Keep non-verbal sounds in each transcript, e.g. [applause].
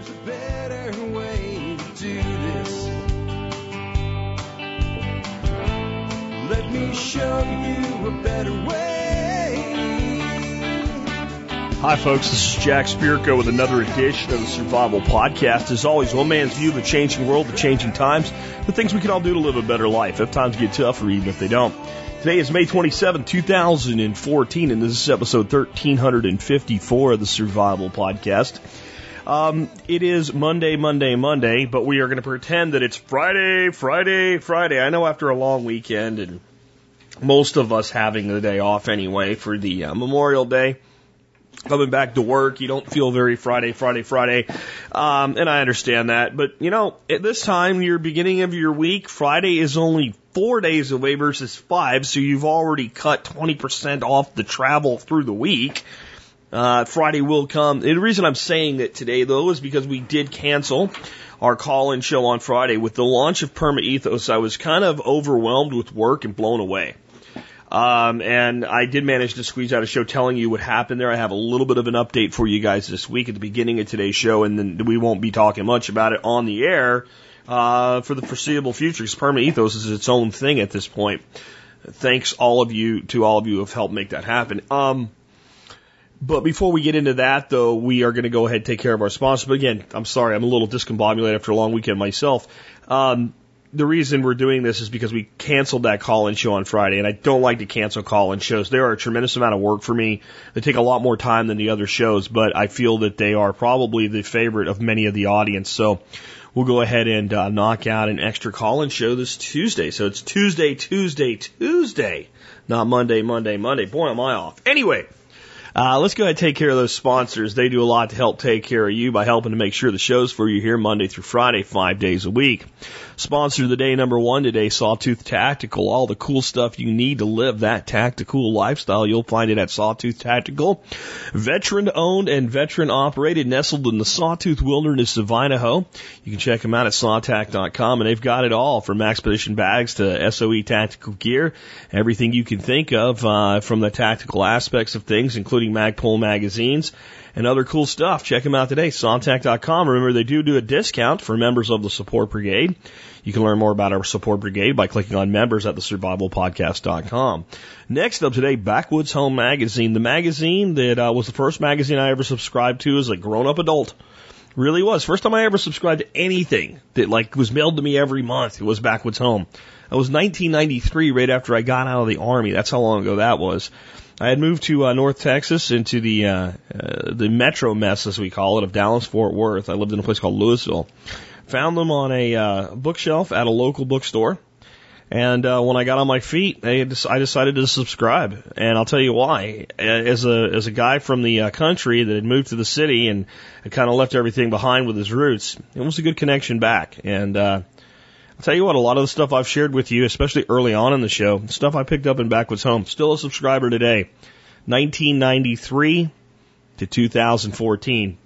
There's a better way to do this. Let me show you a better way. Hi, folks. This is Jack Spirko with another edition of the Survival Podcast. As always, one man's view of the changing world, the changing times, the things we can all do to live a better life if times get tougher, even if they don't. Today is May 27, 2014, and this is episode 1354 of the Survival Podcast. Um, it is Monday, Monday, Monday, but we are going to pretend that it's Friday, Friday, Friday. I know after a long weekend and most of us having the day off anyway for the uh, Memorial Day coming back to work, you don't feel very Friday, Friday, Friday. Um, and I understand that. But, you know, at this time, your beginning of your week, Friday is only four days away versus five. So you've already cut 20% off the travel through the week. Uh, Friday will come. The reason I'm saying that today, though, is because we did cancel our call-in show on Friday. With the launch of Perma Ethos, I was kind of overwhelmed with work and blown away. Um, and I did manage to squeeze out a show telling you what happened there. I have a little bit of an update for you guys this week at the beginning of today's show, and then we won't be talking much about it on the air uh, for the foreseeable future. Because Perma Ethos is its own thing at this point. Thanks all of you to all of you who have helped make that happen. Um, but before we get into that, though, we are going to go ahead and take care of our sponsor. But again, I'm sorry, I'm a little discombobulated after a long weekend myself. Um, the reason we're doing this is because we canceled that call-in show on Friday, and I don't like to cancel call-in shows. They are a tremendous amount of work for me. They take a lot more time than the other shows, but I feel that they are probably the favorite of many of the audience. So we'll go ahead and uh, knock out an extra call-in show this Tuesday. So it's Tuesday, Tuesday, Tuesday, not Monday, Monday, Monday. Boy, am I off. Anyway. Uh, let's go ahead and take care of those sponsors. They do a lot to help take care of you by helping to make sure the show's for you here Monday through Friday, five days a week. Sponsor of the day number one today, Sawtooth Tactical. All the cool stuff you need to live that tactical lifestyle, you'll find it at Sawtooth Tactical. Veteran owned and veteran operated, nestled in the Sawtooth Wilderness of Idaho. You can check them out at sawtac.com and they've got it all from expedition bags to SOE tactical gear, everything you can think of uh, from the tactical aspects of things, including Magpul magazines and other cool stuff. Check them out today, sawtac.com. Remember, they do do a discount for members of the support brigade. You can learn more about our support brigade by clicking on members at the survivalpodcast.com. Next up today, Backwoods Home Magazine, the magazine that uh, was the first magazine I ever subscribed to as a grown up adult. Really was. First time I ever subscribed to anything that like was mailed to me every month. It was Backwoods Home. It was 1993, right after I got out of the army. That's how long ago that was. I had moved to uh, North Texas into the uh, uh, the metro mess, as we call it, of Dallas Fort Worth. I lived in a place called Lewisville. Found them on a uh, bookshelf at a local bookstore. And uh, when I got on my feet, I, decided to subscribe, and I'll tell you why. As a as a guy from the uh, country that had moved to the city and had kind of left everything behind with his roots, it was a good connection back. And uh, I'll tell you what, a lot of the stuff I've shared with you, especially early on in the show, stuff I picked up in Backwoods Home, still a subscriber today. 1993 to 2014.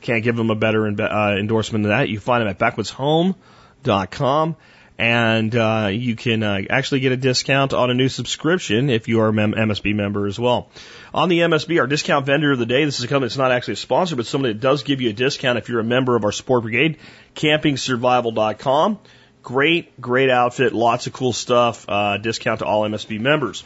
Can't give them a better uh, endorsement than that. You find them at backwoodshome.com and uh, you can uh, actually get a discount on a new subscription if you are a MSB member as well. On the MSB, our discount vendor of the day, this is a company that's not actually a sponsor, but somebody that does give you a discount if you're a member of our support brigade, campingsurvival.com. Great, great outfit, lots of cool stuff, uh, discount to all MSB members.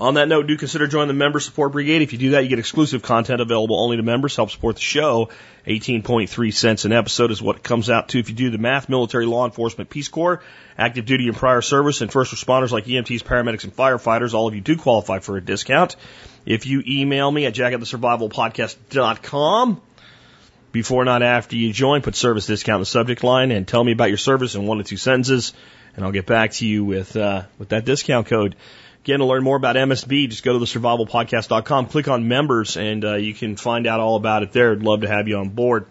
On that note, do consider joining the Member Support Brigade. If you do that, you get exclusive content available only to members, help support the show. 18.3 cents an episode is what it comes out to if you do the math, military, law enforcement, Peace Corps, active duty and prior service, and first responders like EMTs, paramedics, and firefighters. All of you do qualify for a discount. If you email me at jackatthesurvivalpodcast.com, before, not after you join, put service discount in the subject line and tell me about your service in one to two sentences, and I'll get back to you with uh, with that discount code. Again, to learn more about MSB, just go to the survivalpodcast.com, click on members, and uh, you can find out all about it there. I'd love to have you on board.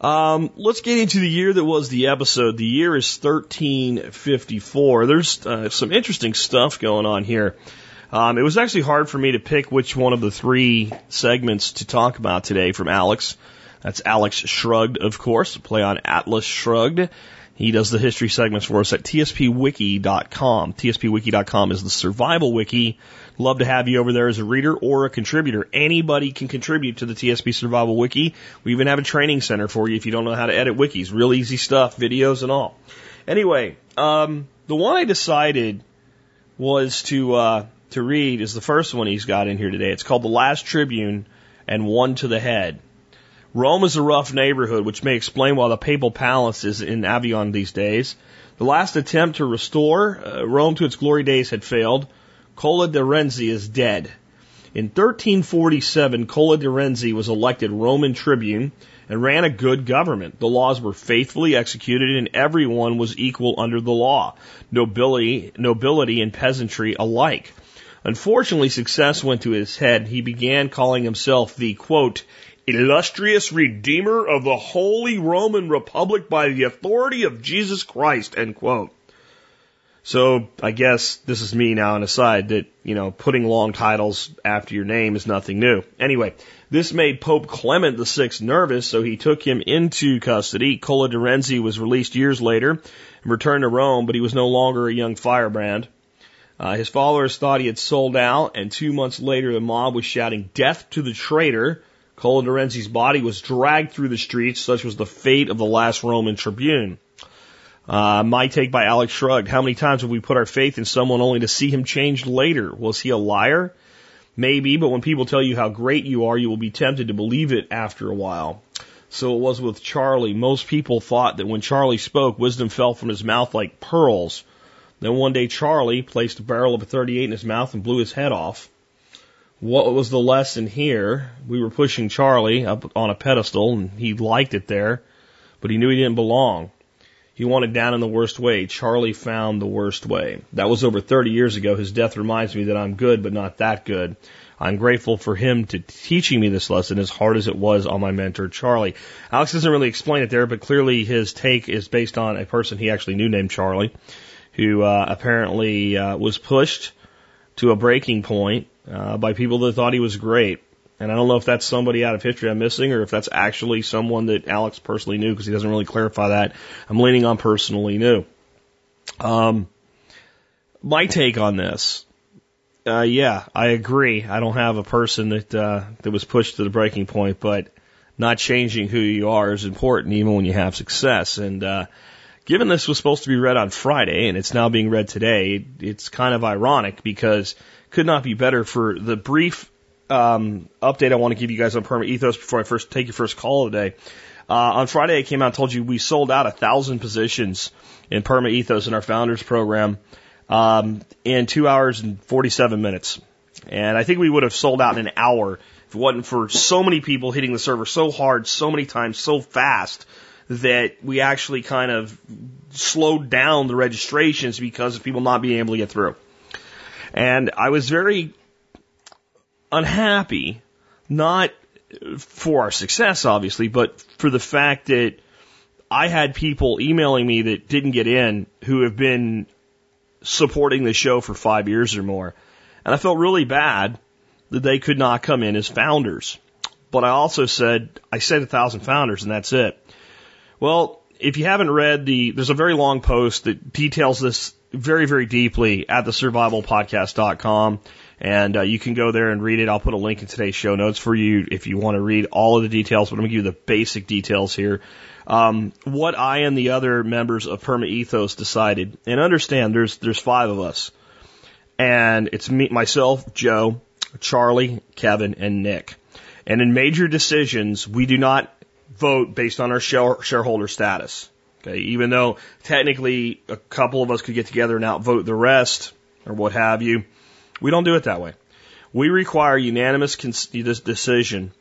Um, let's get into the year that was the episode. The year is 1354. There's uh, some interesting stuff going on here. Um, it was actually hard for me to pick which one of the three segments to talk about today from Alex. That's Alex Shrugged, of course, play on Atlas Shrugged. He does the history segments for us at tspwiki.com. tspwiki.com is the survival wiki. Love to have you over there as a reader or a contributor. Anybody can contribute to the TSP Survival Wiki. We even have a training center for you if you don't know how to edit wikis. Real easy stuff, videos and all. Anyway, um, the one I decided was to uh, to read is the first one he's got in here today. It's called The Last Tribune and One to the Head. Rome is a rough neighborhood, which may explain why the papal palace is in Avignon these days. The last attempt to restore uh, Rome to its glory days had failed. Cola di Rienzi is dead. In 1347, Cola di Rienzi was elected Roman tribune and ran a good government. The laws were faithfully executed and everyone was equal under the law, nobility, nobility and peasantry alike. Unfortunately, success went to his head. He began calling himself the quote, illustrious redeemer of the Holy Roman Republic by the authority of Jesus Christ, end quote. So I guess this is me now on aside that, you know, putting long titles after your name is nothing new. Anyway, this made Pope Clement VI nervous, so he took him into custody. Cola di Rienzi was released years later and returned to Rome, but he was no longer a young firebrand. Uh, his followers thought he had sold out, and two months later the mob was shouting death to the traitor Cola di Rienzi's body was dragged through the streets. Such was the fate of the last Roman tribune. Uh, my take by Alex Shrugged. How many times have we put our faith in someone only to see him changed later? Was he a liar? Maybe, but when people tell you how great you are, you will be tempted to believe it after a while. So it was with Charlie. Most people thought that when Charlie spoke, wisdom fell from his mouth like pearls. Then one day Charlie placed a barrel of a 38 in his mouth and blew his head off. What was the lesson here? We were pushing Charlie up on a pedestal and he liked it there, but he knew he didn't belong. He wanted down in the worst way. Charlie found the worst way. That was over 30 years ago. His death reminds me that I'm good, but not that good. I'm grateful for him to teaching me this lesson as hard as it was on my mentor, Charlie. Alex doesn't really explain it there, but clearly his take is based on a person he actually knew named Charlie, who uh, apparently uh, was pushed to a breaking point uh, by people that thought he was great. And I don't know if that's somebody out of history I'm missing or if that's actually someone that Alex personally knew because he doesn't really clarify that. I'm leaning on personally knew. Um, my take on this, uh, yeah, I agree. I don't have a person that uh, that was pushed to the breaking point, but not changing who you are is important, even when you have success. And uh, given this was supposed to be read on Friday and it's now being read today, it's kind of ironic because could not be better for the brief um, update I want to give you guys on Perma Ethos before I first take your first call today. Uh, on Friday, I came out and told you we sold out a thousand positions in Perma Ethos in our founders program um, in two hours and 47 minutes. And I think we would have sold out in an hour if it wasn't for so many people hitting the server so hard, so many times, so fast that we actually kind of slowed down the registrations because of people not being able to get through. And I was very unhappy, not for our success, obviously, but for the fact that I had people emailing me that didn't get in who have been supporting the show for five years or more. And I felt really bad that they could not come in as founders. But I also said, I said a thousand founders and that's it. Well, if you haven't read the, there's a very long post that details this very, very deeply at the survivalpodcast.com. And uh, you can go there and read it. I'll put a link in today's show notes for you if you want to read all of the details, but I'm going to give you the basic details here. Um, what I and the other members of Perma Ethos decided, and understand there's, there's five of us. And it's me, myself, Joe, Charlie, Kevin, and Nick. And in major decisions, we do not vote based on our share, shareholder status. Okay, even though technically a couple of us could get together and outvote the rest or what have you, we don't do it that way. We require unanimous decision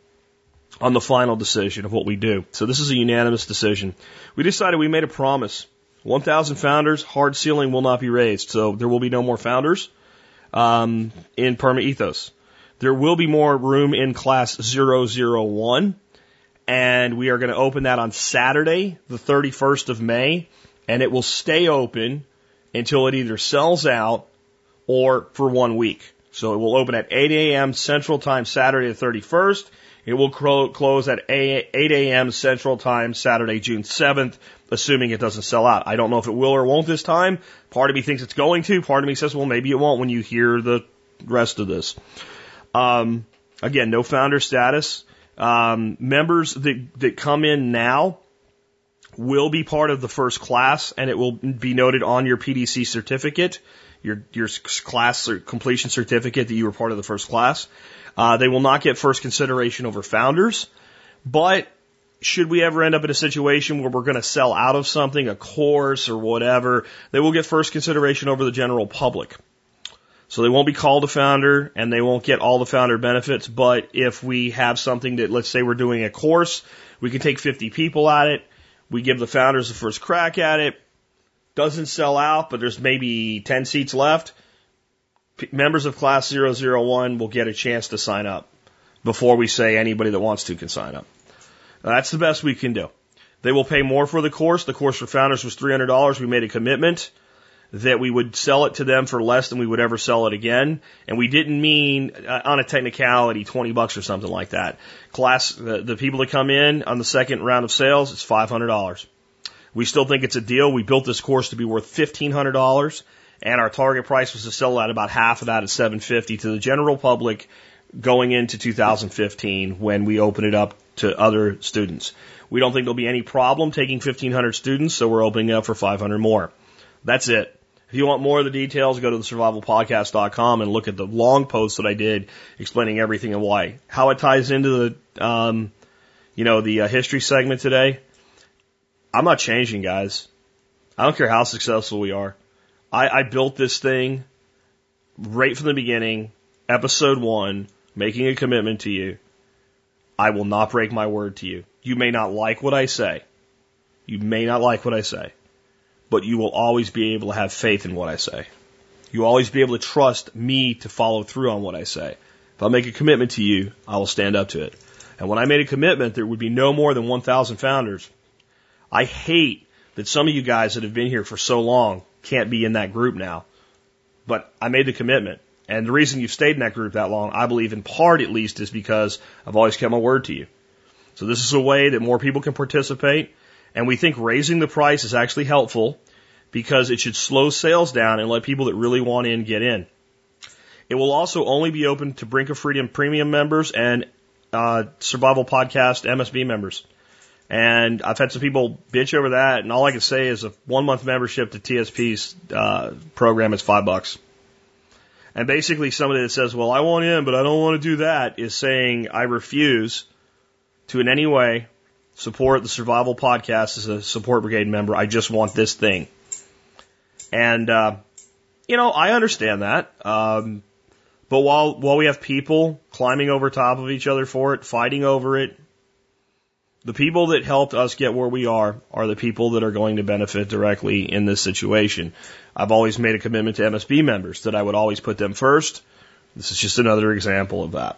on the final decision of what we do. So this is a unanimous decision. We decided we made a promise. 1,000 founders, hard ceiling will not be raised. So there will be no more founders um, in Perma Ethos. There will be more room in class 001 and we are going to open that on Saturday, the 31st of May, and it will stay open until it either sells out or for one week. So it will open at 8 a.m. Central Time Saturday the 31st. It will close at 8 a.m. Central Time, Saturday, June 7th, assuming it doesn't sell out. I don't know if it will or won't this time. Part of me thinks it's going to. Part of me says, well, maybe it won't when you hear the rest of this. Um, again, no founder status. Um, members that, that come in now will be part of the first class and it will be noted on your PDC certificate, your, your class completion certificate that you were part of the first class. Uh, they will not get first consideration over founders, but should we ever end up in a situation where we're going to sell out of something, a course or whatever, they will get first consideration over the general public. So they won't be called a founder and they won't get all the founder benefits. But if we have something that, let's say we're doing a course, we can take 50 people at it. We give the founders the first crack at it. Doesn't sell out, but there's maybe 10 seats left. P- members of class 001 will get a chance to sign up before we say anybody that wants to can sign up. That's the best we can do. They will pay more for the course. The course for founders was $300. We made a commitment that we would sell it to them for less than we would ever sell it again. And we didn't mean uh, on a technicality 20 bucks or something like that. Class, the, the people that come in on the second round of sales, it's $500. We still think it's a deal. We built this course to be worth $1,500 and our target price was to sell at about half of that at 750 to the general public going into 2015 when we open it up to other students. We don't think there'll be any problem taking 1,500 students, so we're opening up for 500 more. That's it. If you want more of the details, go to the survivalpodcast.com and look at the long post that I did explaining everything and why. How it ties into the, um, you know, the uh, history segment today. I'm not changing, guys. I don't care how successful we are. I, I built this thing right from the beginning, episode one, making a commitment to you. I will not break my word to you. You may not like what I say. You may not like what I say but you will always be able to have faith in what I say. You will always be able to trust me to follow through on what I say. If I make a commitment to you, I will stand up to it. And when I made a commitment, there would be no more than 1,000 founders. I hate that some of you guys that have been here for so long can't be in that group now. But I made the commitment. And the reason you've stayed in that group that long, I believe in part at least, is because I've always kept my word to you. So this is a way that more people can participate. And we think raising the price is actually helpful because it should slow sales down and let people that really want in get in. It will also only be open to Brink of Freedom premium members and uh, Survival Podcast MSB members. And I've had some people bitch over that, and all I can say is a one month membership to TSP's uh, program is five bucks. And basically, somebody that says, "Well, I want in, but I don't want to do that," is saying, "I refuse to in any way support the Survival Podcast as a support brigade member. I just want this thing. And, uh, you know, I understand that. Um, but while, while we have people climbing over top of each other for it, fighting over it, the people that helped us get where we are are the people that are going to benefit directly in this situation. I've always made a commitment to MSB members that I would always put them first. This is just another example of that.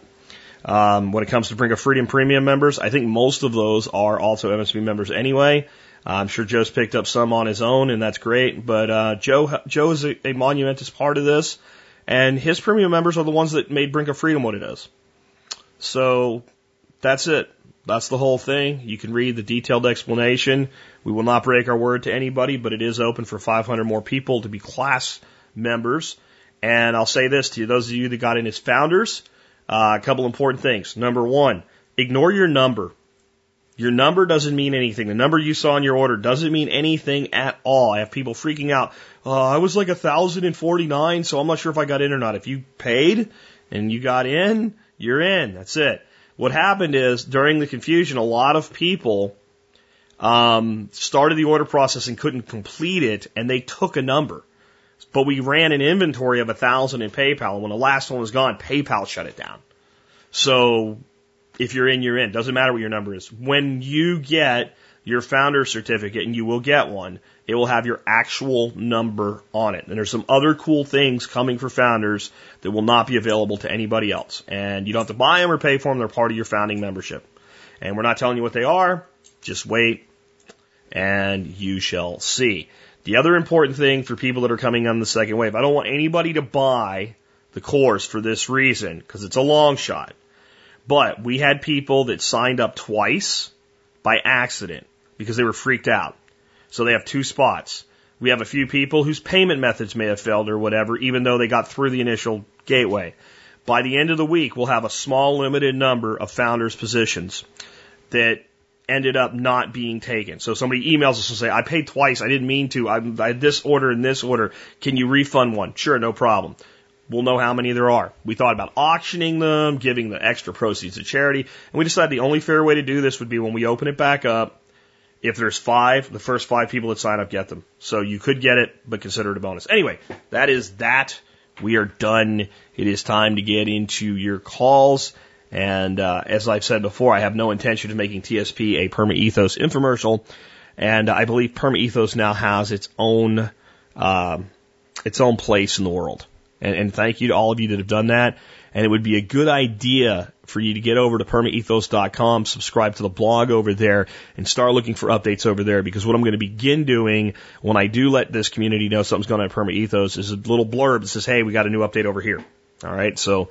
Um, when it comes to Brink of Freedom Premium members, I think most of those are also MSB members anyway. I'm sure Joe's picked up some on his own, and that's great. But uh, Joe Joe is a, a monumentous part of this, and his premium members are the ones that made Brink of Freedom what it is. So that's it. That's the whole thing. You can read the detailed explanation. We will not break our word to anybody, but it is open for 500 more people to be class members. And I'll say this to you, those of you that got in as founders, uh, a couple important things. Number one, ignore your number. Your number doesn't mean anything. The number you saw in your order doesn't mean anything at all. I have people freaking out. Uh, I was like a thousand and forty nine, so I'm not sure if I got in or not. If you paid and you got in, you're in. That's it. What happened is during the confusion, a lot of people um, started the order process and couldn't complete it, and they took a number. But we ran an inventory of a thousand in PayPal. And when the last one was gone, PayPal shut it down. So if you're in, you're in. Doesn't matter what your number is. When you get your founder certificate, and you will get one, it will have your actual number on it. And there's some other cool things coming for founders that will not be available to anybody else. And you don't have to buy them or pay for them. They're part of your founding membership. And we're not telling you what they are. Just wait and you shall see. The other important thing for people that are coming on the second wave, I don't want anybody to buy the course for this reason because it's a long shot. But we had people that signed up twice by accident because they were freaked out. So they have two spots. We have a few people whose payment methods may have failed or whatever, even though they got through the initial gateway. By the end of the week, we'll have a small limited number of founders positions that ended up not being taken. So somebody emails us and say, I paid twice. I didn't mean to. I, I had this order and this order. Can you refund one? Sure, no problem. We'll know how many there are. We thought about auctioning them, giving the extra proceeds to charity, and we decided the only fair way to do this would be when we open it back up. If there's five, the first five people that sign up get them. So you could get it, but consider it a bonus. Anyway, that is that. We are done. It is time to get into your calls. And uh, as I've said before, I have no intention of making TSP a Perma Ethos infomercial. And I believe Perma Ethos now has its own uh, its own place in the world. And, and thank you to all of you that have done that. And it would be a good idea for you to get over to permaethos.com, subscribe to the blog over there, and start looking for updates over there. Because what I'm going to begin doing when I do let this community know something's going on at Perma Ethos is a little blurb that says, "Hey, we got a new update over here." All right, so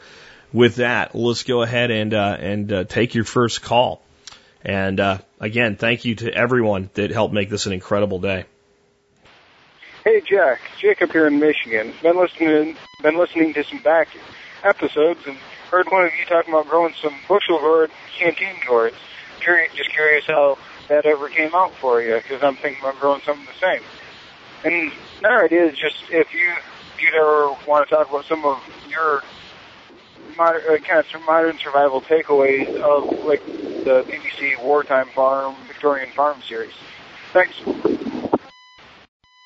with that, let's go ahead and uh, and uh, take your first call. And uh, again, thank you to everyone that helped make this an incredible day. Hey Jack, Jacob here in Michigan. Been listening, been listening to some back episodes and heard one of you talking about growing some bushel gourd, canteen gourds. Curious, just curious how that ever came out for you, because I'm thinking about growing something the same. And another idea is just if you if you'd ever want to talk about some of your modern, uh, kind of modern survival takeaways of like the BBC Wartime Farm, Victorian Farm series. Thanks.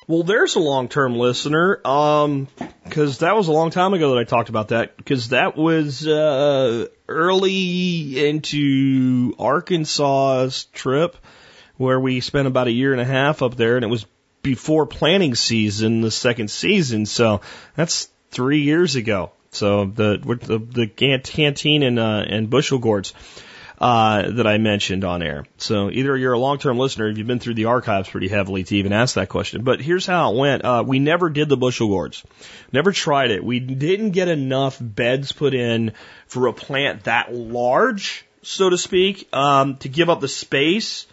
Well, there's a long-term listener, um, because that was a long time ago that I talked about that. Because that was uh, early into Arkansas's trip, where we spent about a year and a half up there, and it was before planting season, the second season. So that's three years ago. So the the, the canteen and uh, and bushel gourds uh, that I mentioned on air. So either you're a long-term listener, if you've been through the archives pretty heavily to even ask that question. But here's how it went. Uh, we never did the bushel gourds. Never tried it. We didn't get enough beds put in for a plant that large, so to speak, um, to give up the space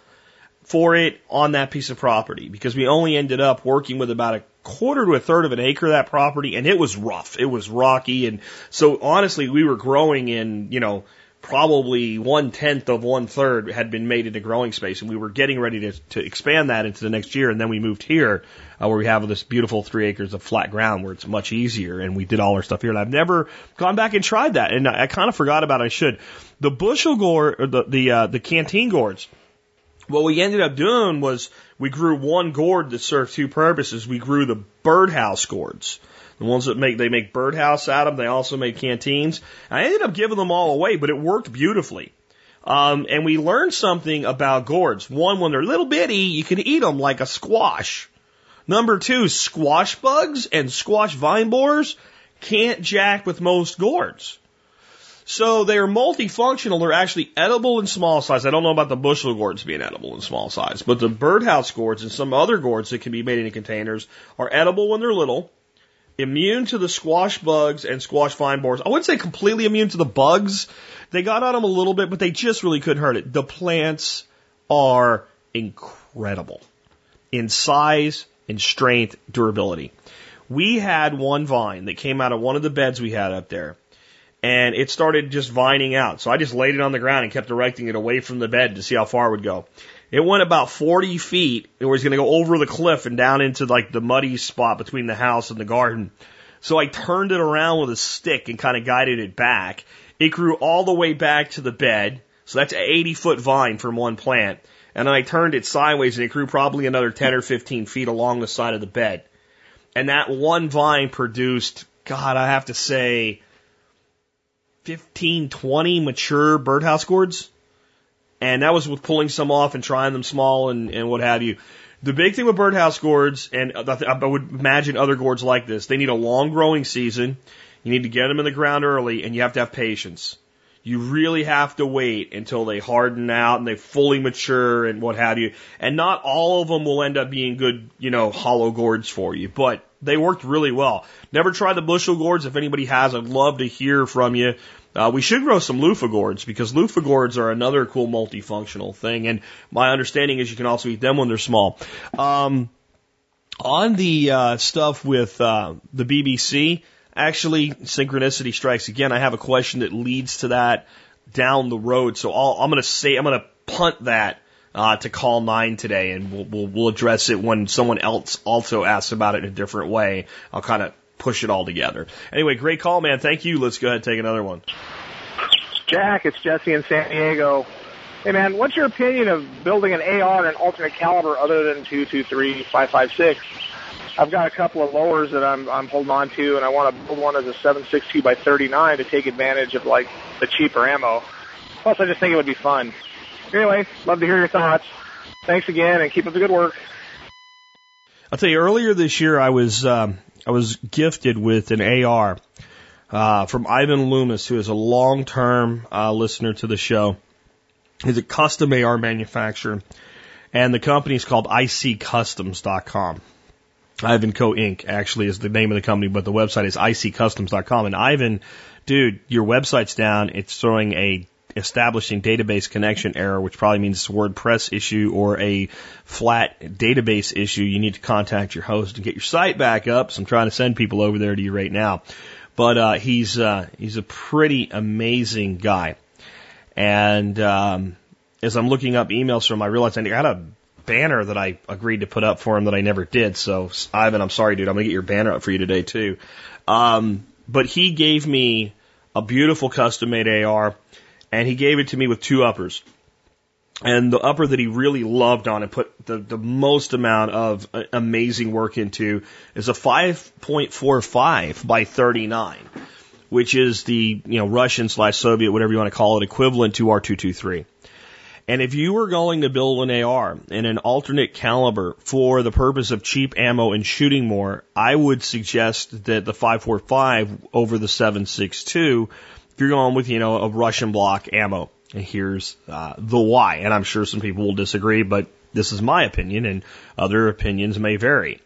for it on that piece of property because we only ended up working with about a quarter to a third of an acre of that property and it was rough. It was rocky. And so honestly, we were growing in, you know, probably one tenth of one third had been made into growing space, and we were getting ready to, to expand that into the next year. And then we moved here, uh, where we have this beautiful three acres of flat ground where it's much easier, and we did all our stuff here. And I've never gone back and tried that, and I, I kind of forgot about. It. I should. The bushel or the the uh, the canteen gourds. What we ended up doing was we grew one gourd that served two purposes. We grew the birdhouse gourds. The ones that make they make birdhouse out of them. They also make canteens. I ended up giving them all away, but it worked beautifully. Um, and we learned something about gourds. One, when they're little bitty, you can eat them like a squash. Number two, squash bugs and squash vine borers can't jack with most gourds. So they are multifunctional. They're actually edible in small size. I don't know about the bushel gourds being edible in small size, but the birdhouse gourds and some other gourds that can be made into containers are edible when they're little immune to the squash bugs and squash vine borers. I wouldn't say completely immune to the bugs. They got on them a little bit, but they just really couldn't hurt it. The plants are incredible in size, in strength, durability. We had one vine that came out of one of the beds we had up there and it started just vining out. So I just laid it on the ground and kept directing it away from the bed to see how far it would go. It went about 40 feet. It was going to go over the cliff and down into like the muddy spot between the house and the garden. So I turned it around with a stick and kind of guided it back. It grew all the way back to the bed. So that's an 80 foot vine from one plant. And then I turned it sideways and it grew probably another 10 or 15 feet along the side of the bed. And that one vine produced, God, I have to say, 15, 20 mature birdhouse gourds. And that was with pulling some off and trying them small and, and what have you. The big thing with birdhouse gourds, and I would imagine other gourds like this, they need a long growing season. You need to get them in the ground early, and you have to have patience. You really have to wait until they harden out and they fully mature and what have you. And not all of them will end up being good, you know, hollow gourds for you. But They worked really well. Never tried the bushel gourds. If anybody has, I'd love to hear from you. Uh, we should grow some loofah gourds because loofah gourds are another cool multifunctional thing. And my understanding is you can also eat them when they're small. Um, on the uh, stuff with uh, the BBC, actually, synchronicity strikes again. I have a question that leads to that down the road. So i am going to say, I'm going to punt that uh, to call nine today, and we'll, we'll, we'll address it when someone else also asks about it in a different way. I'll kind of push it all together. Anyway, great call, man. Thank you. Let's go ahead and take another one. Jack, it's Jesse in San Diego. Hey man, what's your opinion of building an AR and an alternate caliber other than two, two, three, five, five, six? I've got a couple of lowers that I'm I'm holding on to, and I want to build one as a 7.62 by 39 to take advantage of like the cheaper ammo. Plus, I just think it would be fun. Anyway, love to hear your thoughts. Thanks again, and keep up the good work. I'll tell you, earlier this year, I was um, I was gifted with an AR uh, from Ivan Loomis, who is a long-term uh, listener to the show. He's a custom AR manufacturer, and the company is called ICCustoms.com. Ivan Co. Inc. actually is the name of the company, but the website is iccustoms.com. And Ivan, dude, your website's down. It's throwing a establishing database connection error, which probably means it's a WordPress issue or a flat database issue. You need to contact your host and get your site back up. So I'm trying to send people over there to you right now. But uh, he's uh, he's a pretty amazing guy. And um, as I'm looking up emails from him, I realized I had a banner that I agreed to put up for him that I never did. So, Ivan, I'm sorry, dude. I'm to get your banner up for you today, too. Um, but he gave me a beautiful custom made AR, and he gave it to me with two uppers. And the upper that he really loved on and put the, the most amount of uh, amazing work into is a 5.45 by 39, which is the, you know, Russian slash Soviet, whatever you want to call it, equivalent to our 223. And if you were going to build an AR in an alternate caliber for the purpose of cheap ammo and shooting more, I would suggest that the 545 over the 762 if you're going with, you know, a Russian block ammo. And here's uh, the why. And I'm sure some people will disagree, but this is my opinion, and other opinions may vary.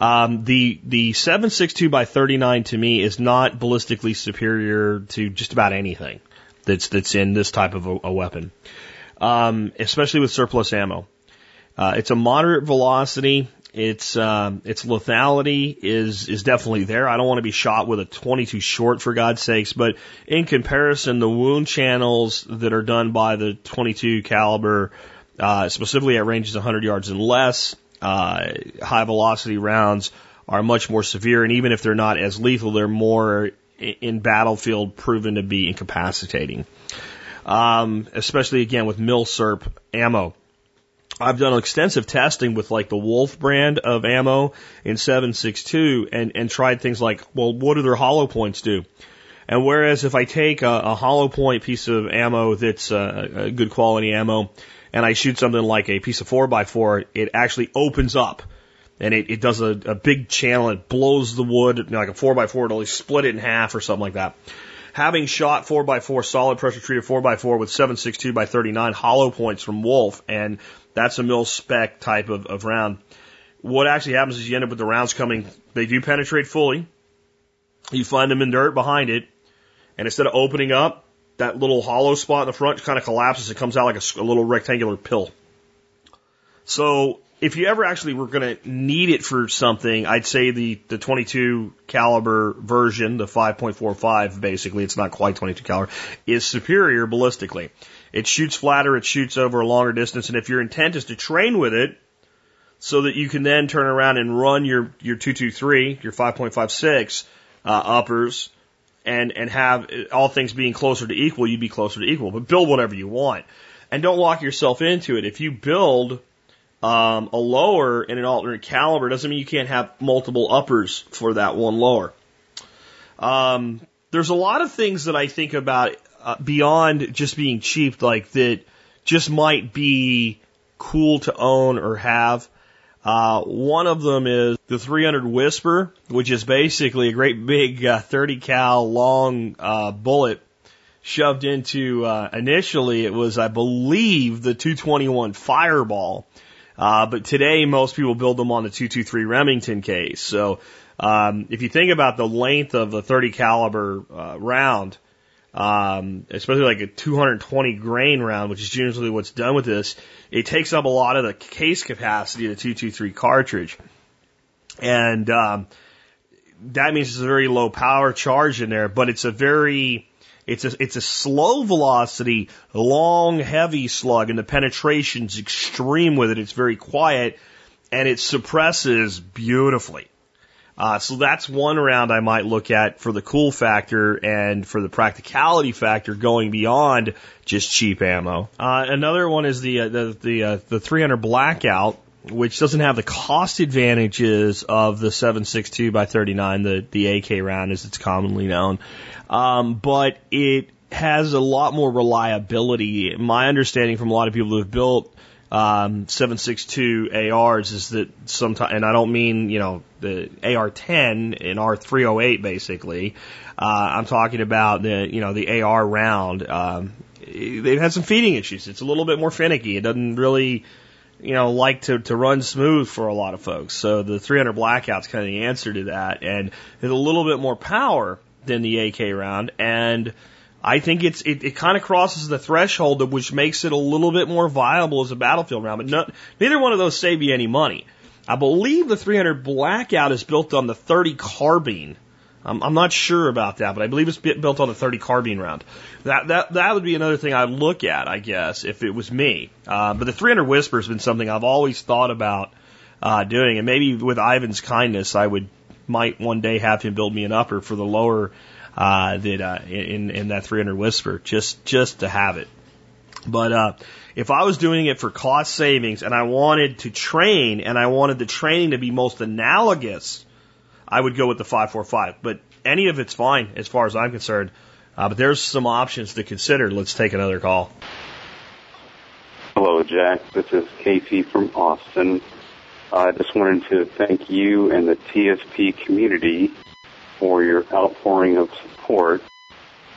Um, the the 762 by 39 to me is not ballistically superior to just about anything that's that's in this type of a, a weapon um, especially with surplus ammo. Uh, it's a moderate velocity. Its um, its lethality is is definitely there. I don't want to be shot with a 22 short for God's sakes, but in comparison, the wound channels that are done by the 22 caliber, uh, specifically at ranges 100 yards and less, uh, high velocity rounds are much more severe, and even if they're not as lethal, they're more in battlefield proven to be incapacitating um, especially again with Milsurp ammo. I've done extensive testing with like the Wolf brand of ammo in 7.62 and, and tried things like, well, what do their hollow points do? And whereas if I take a, a hollow point piece of ammo that's uh, a good quality ammo and I shoot something like a piece of 4x4, it actually opens up and it, it does a, a big channel. It blows the wood, you know, like a 4x4, it'll split it in half or something like that having shot 4x4 solid pressure treated 4x4 with 7.62 by 39 hollow points from Wolf, and that's a mil spec type of, of round. What actually happens is you end up with the rounds coming, they do penetrate fully. You find them in dirt behind it, and instead of opening up, that little hollow spot in the front kind of collapses. It comes out like a, a little rectangular pill. So if you ever actually were going to need it for something, I'd say the, the 22 caliber version, the 5.45, basically, it's not quite 22 caliber, is superior ballistically. It shoots flatter, it shoots over a longer distance, and if your intent is to train with it, so that you can then turn around and run your, your 223, your 5.56, uh, uppers, and, and have all things being closer to equal, you'd be closer to equal. But build whatever you want. And don't lock yourself into it. If you build um, a lower in an alternate caliber doesn't mean you can't have multiple uppers for that one lower. Um, there's a lot of things that I think about uh, beyond just being cheap, like that just might be cool to own or have. Uh, one of them is the 300 Whisper, which is basically a great big uh, 30 cal long uh, bullet shoved into. Uh, initially, it was, I believe, the 221 Fireball, uh, but today, most people build them on the 223 Remington case. So Um, if you think about the length of a 30 caliber uh, round, um, especially like a 220 grain round, which is usually what's done with this, it takes up a lot of the case capacity of the 223 cartridge. And um, that means it's a very low power charge in there, but it's a very it's a it's a slow velocity, long, heavy slug, and the penetration's extreme with it. It's very quiet, and it suppresses beautifully. Uh, so that's one round I might look at for the cool factor and for the practicality factor going beyond just cheap ammo. Uh, another one is the uh, the the, uh, the 300 blackout, which doesn't have the cost advantages of the 7.62 by 39, the the AK round as it's commonly known, um, but it has a lot more reliability. My understanding from a lot of people who have built um, 762 ARs is that sometimes, and I don't mean, you know, the AR-10 and AR-308 basically. Uh, I'm talking about the, you know, the AR round. Um, they've had some feeding issues. It's a little bit more finicky. It doesn't really, you know, like to, to run smooth for a lot of folks. So the 300 blackout's kind of the answer to that. And it's a little bit more power than the AK round. And, I think it's it, it kind of crosses the threshold of which makes it a little bit more viable as a battlefield round. But no, neither one of those save you any money. I believe the 300 Blackout is built on the 30 carbine. I'm, I'm not sure about that, but I believe it's built on the 30 carbine round. That that that would be another thing I'd look at, I guess, if it was me. Uh, but the 300 Whisper has been something I've always thought about uh, doing, and maybe with Ivan's kindness, I would might one day have him build me an upper for the lower uh, that uh, in in that 300 whisper just just to have it. But uh, if I was doing it for cost savings and I wanted to train and I wanted the training to be most analogous, I would go with the 545. But any of it's fine as far as I'm concerned. Uh, but there's some options to consider. Let's take another call. Hello, Jack. This is Casey from Austin. I just wanted to thank you and the TSP community for your outpouring of support.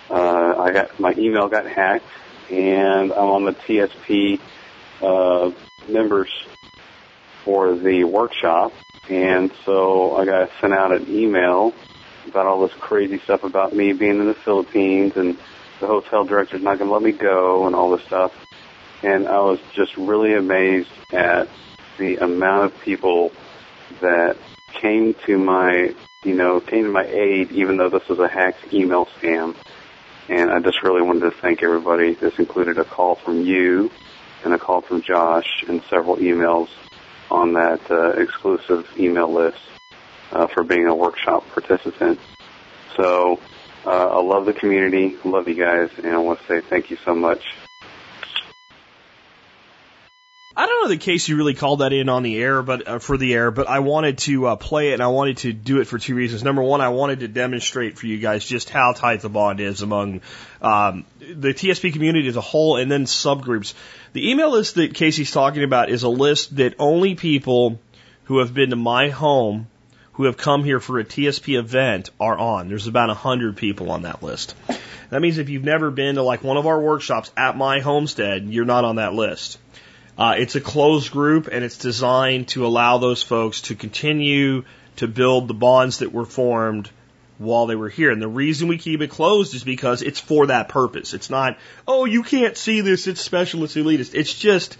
Uh, I got my email got hacked, and I'm on the TSP uh, members for the workshop, and so I got sent out an email about all this crazy stuff about me being in the Philippines and the hotel director's not going to let me go and all this stuff. And I was just really amazed at the amount of people that came to my you know, came to my aid even though this was a hacked email scam. And I just really wanted to thank everybody. This included a call from you and a call from Josh and several emails on that uh, exclusive email list uh, for being a workshop participant. So uh, I love the community, love you guys, and I want to say thank you so much. I don't know the case you really called that in on the air, but uh, for the air, but I wanted to uh, play it and I wanted to do it for two reasons. Number one, I wanted to demonstrate for you guys just how tight the bond is among um, the TSP community as a whole and then subgroups. The email list that Casey's talking about is a list that only people who have been to my home who have come here for a TSP event are on. There's about a hundred people on that list. That means if you've never been to like one of our workshops at my homestead, you're not on that list. Uh, it's a closed group and it's designed to allow those folks to continue to build the bonds that were formed while they were here. And the reason we keep it closed is because it's for that purpose. It's not, oh, you can't see this, it's special, it's elitist. It's just,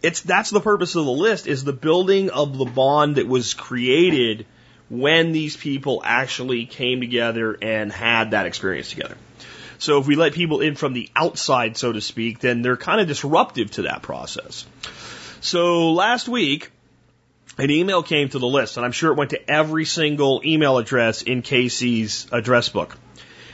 it's, that's the purpose of the list is the building of the bond that was created when these people actually came together and had that experience together. So if we let people in from the outside, so to speak, then they're kind of disruptive to that process. So last week, an email came to the list, and I'm sure it went to every single email address in Casey's address book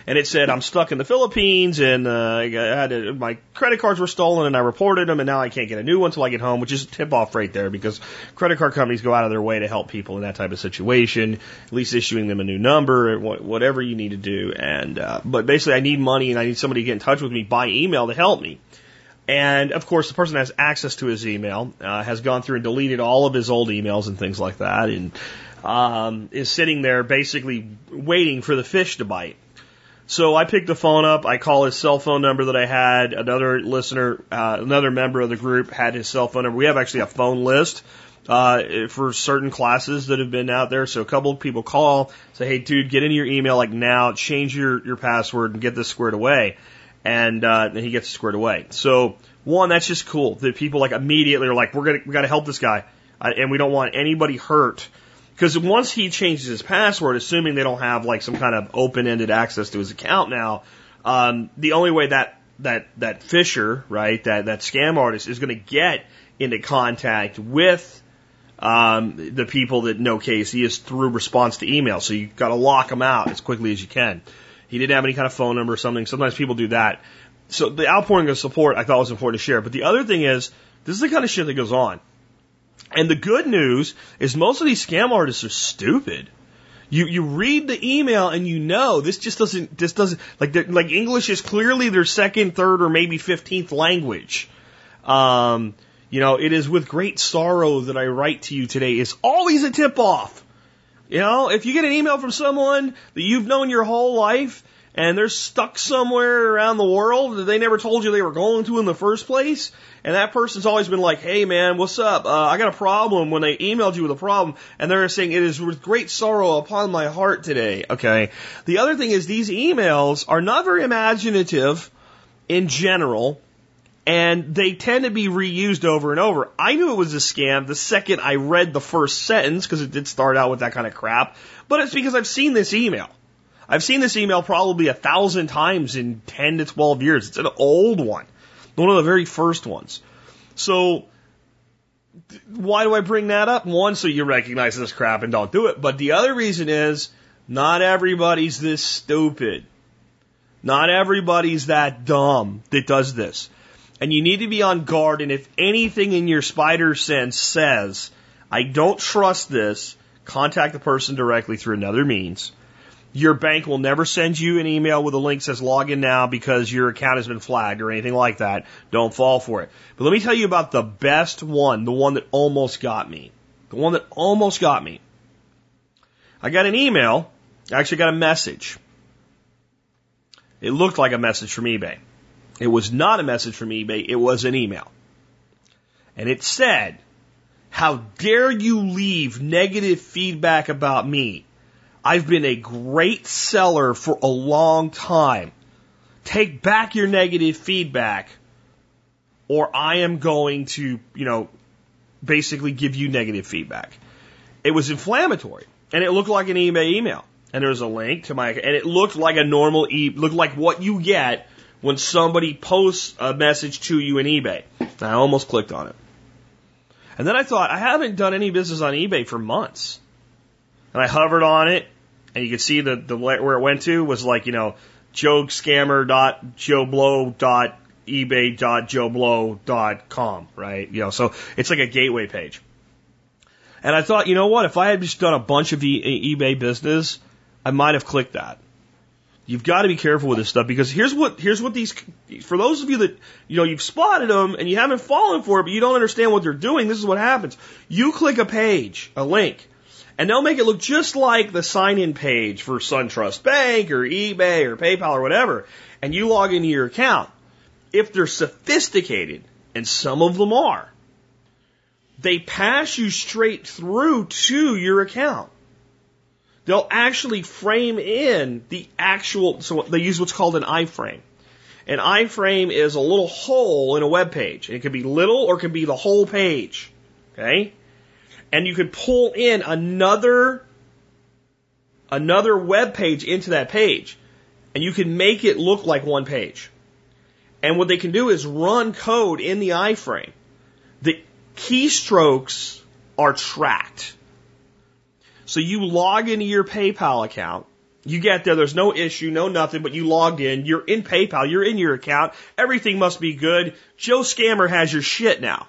and it said I'm stuck in the Philippines and uh, I had a, my credit cards were stolen and I reported them and now I can't get a new one until I get home, which is a tip off right there because credit card companies go out of their way to help people in that type of situation, at least issuing them a new number, or whatever you need to do. And uh, but basically, I need money and I need somebody to get in touch with me by email to help me. And of course, the person has access to his email, uh, has gone through and deleted all of his old emails and things like that, and um, is sitting there basically waiting for the fish to bite. So I picked the phone up. I call his cell phone number that I had. Another listener, uh, another member of the group had his cell phone number. We have actually a phone list uh, for certain classes that have been out there. So a couple of people call, say, hey, dude, get into your email like now, change your, your password and get this squared away. And, uh, then he gets squared away. So one, that's just cool that people like immediately are like, we're gonna, we gotta help this guy. Uh, and we don't want anybody hurt. Because once he changes his password, assuming they don't have like some kind of open-ended access to his account now, um, the only way that that that phisher, right, that that scam artist is going to get into contact with um, the people that know Casey is through response to email. So you've got to lock them out as quickly as you can. He didn't have any kind of phone number or something. Sometimes people do that. So the outpouring of support I thought was important to share. But the other thing is, this is the kind of shit that goes on. And the good news is most of these scam artists are stupid. You you read the email and you know this just doesn't this doesn't like like English is clearly their second, third, or maybe fifteenth language. Um, you know, it is with great sorrow that I write to you today. It's always a tip off. You know, if you get an email from someone that you've known your whole life and they're stuck somewhere around the world that they never told you they were going to in the first place, and that person's always been like, hey man, what's up? Uh, I got a problem when they emailed you with a problem, and they're saying it is with great sorrow upon my heart today. Okay. The other thing is these emails are not very imaginative in general and they tend to be reused over and over. I knew it was a scam the second I read the first sentence because it did start out with that kind of crap, but it's because I've seen this email. I've seen this email probably a thousand times in 10 to 12 years. It's an old one, one of the very first ones. So, why do I bring that up? One, so you recognize this crap and don't do it. But the other reason is not everybody's this stupid. Not everybody's that dumb that does this. And you need to be on guard. And if anything in your spider sense says, I don't trust this, contact the person directly through another means. Your bank will never send you an email with a link that says log in now because your account has been flagged or anything like that. Don't fall for it. But let me tell you about the best one, the one that almost got me. The one that almost got me. I got an email, I actually got a message. It looked like a message from eBay. It was not a message from eBay, it was an email. And it said, How dare you leave negative feedback about me? I've been a great seller for a long time. Take back your negative feedback, or I am going to, you know, basically give you negative feedback. It was inflammatory, and it looked like an eBay email. And there was a link to my, and it looked like a normal e, looked like what you get when somebody posts a message to you in eBay. I almost clicked on it. And then I thought, I haven't done any business on eBay for months. And I hovered on it, and you could see the, the where it went to was like, you know, joescammer.joeblow.ebay.joeblow.com, right? You know, so it's like a gateway page. And I thought, you know what? If I had just done a bunch of e- eBay business, I might have clicked that. You've got to be careful with this stuff because here's what here's what these for those of you that you know you've spotted them and you haven't fallen for it but you don't understand what they're doing. This is what happens. You click a page, a link, and they'll make it look just like the sign-in page for SunTrust Bank or eBay or PayPal or whatever, and you log into your account. If they're sophisticated, and some of them are, they pass you straight through to your account they'll actually frame in the actual, so they use what's called an iframe. An iframe is a little hole in a web page. It could be little or it could be the whole page. Okay? And you could pull in another, another web page into that page. And you can make it look like one page. And what they can do is run code in the iframe. The keystrokes are tracked. So you log into your PayPal account. You get there, there's no issue, no nothing, but you logged in. You're in PayPal, you're in your account. Everything must be good. Joe Scammer has your shit now.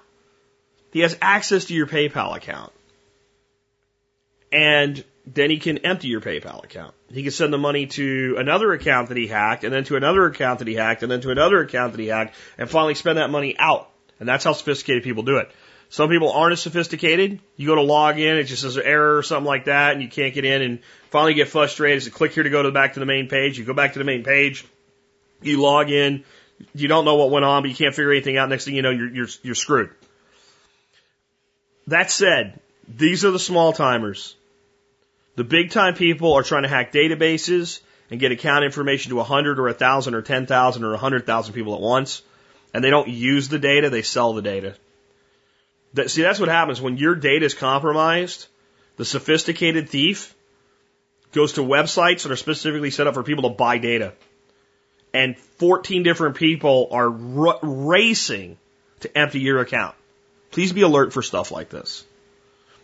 He has access to your PayPal account. And then he can empty your PayPal account. He can send the money to another account that he hacked, and then to another account that he hacked, and then to another account that he hacked, and finally spend that money out. And that's how sophisticated people do it. Some people aren't as sophisticated. You go to log in, it just says an error or something like that, and you can't get in, and finally get frustrated. So click here to go to back to the main page. You go back to the main page, you log in, you don't know what went on, but you can't figure anything out. Next thing you know, you're you're you're screwed. That said, these are the small timers. The big time people are trying to hack databases and get account information to 100 or 1,000 or 10,000 or 100,000 people at once. And they don't use the data, they sell the data. That, see, that's what happens when your data is compromised. The sophisticated thief goes to websites that are specifically set up for people to buy data. And 14 different people are r- racing to empty your account. Please be alert for stuff like this.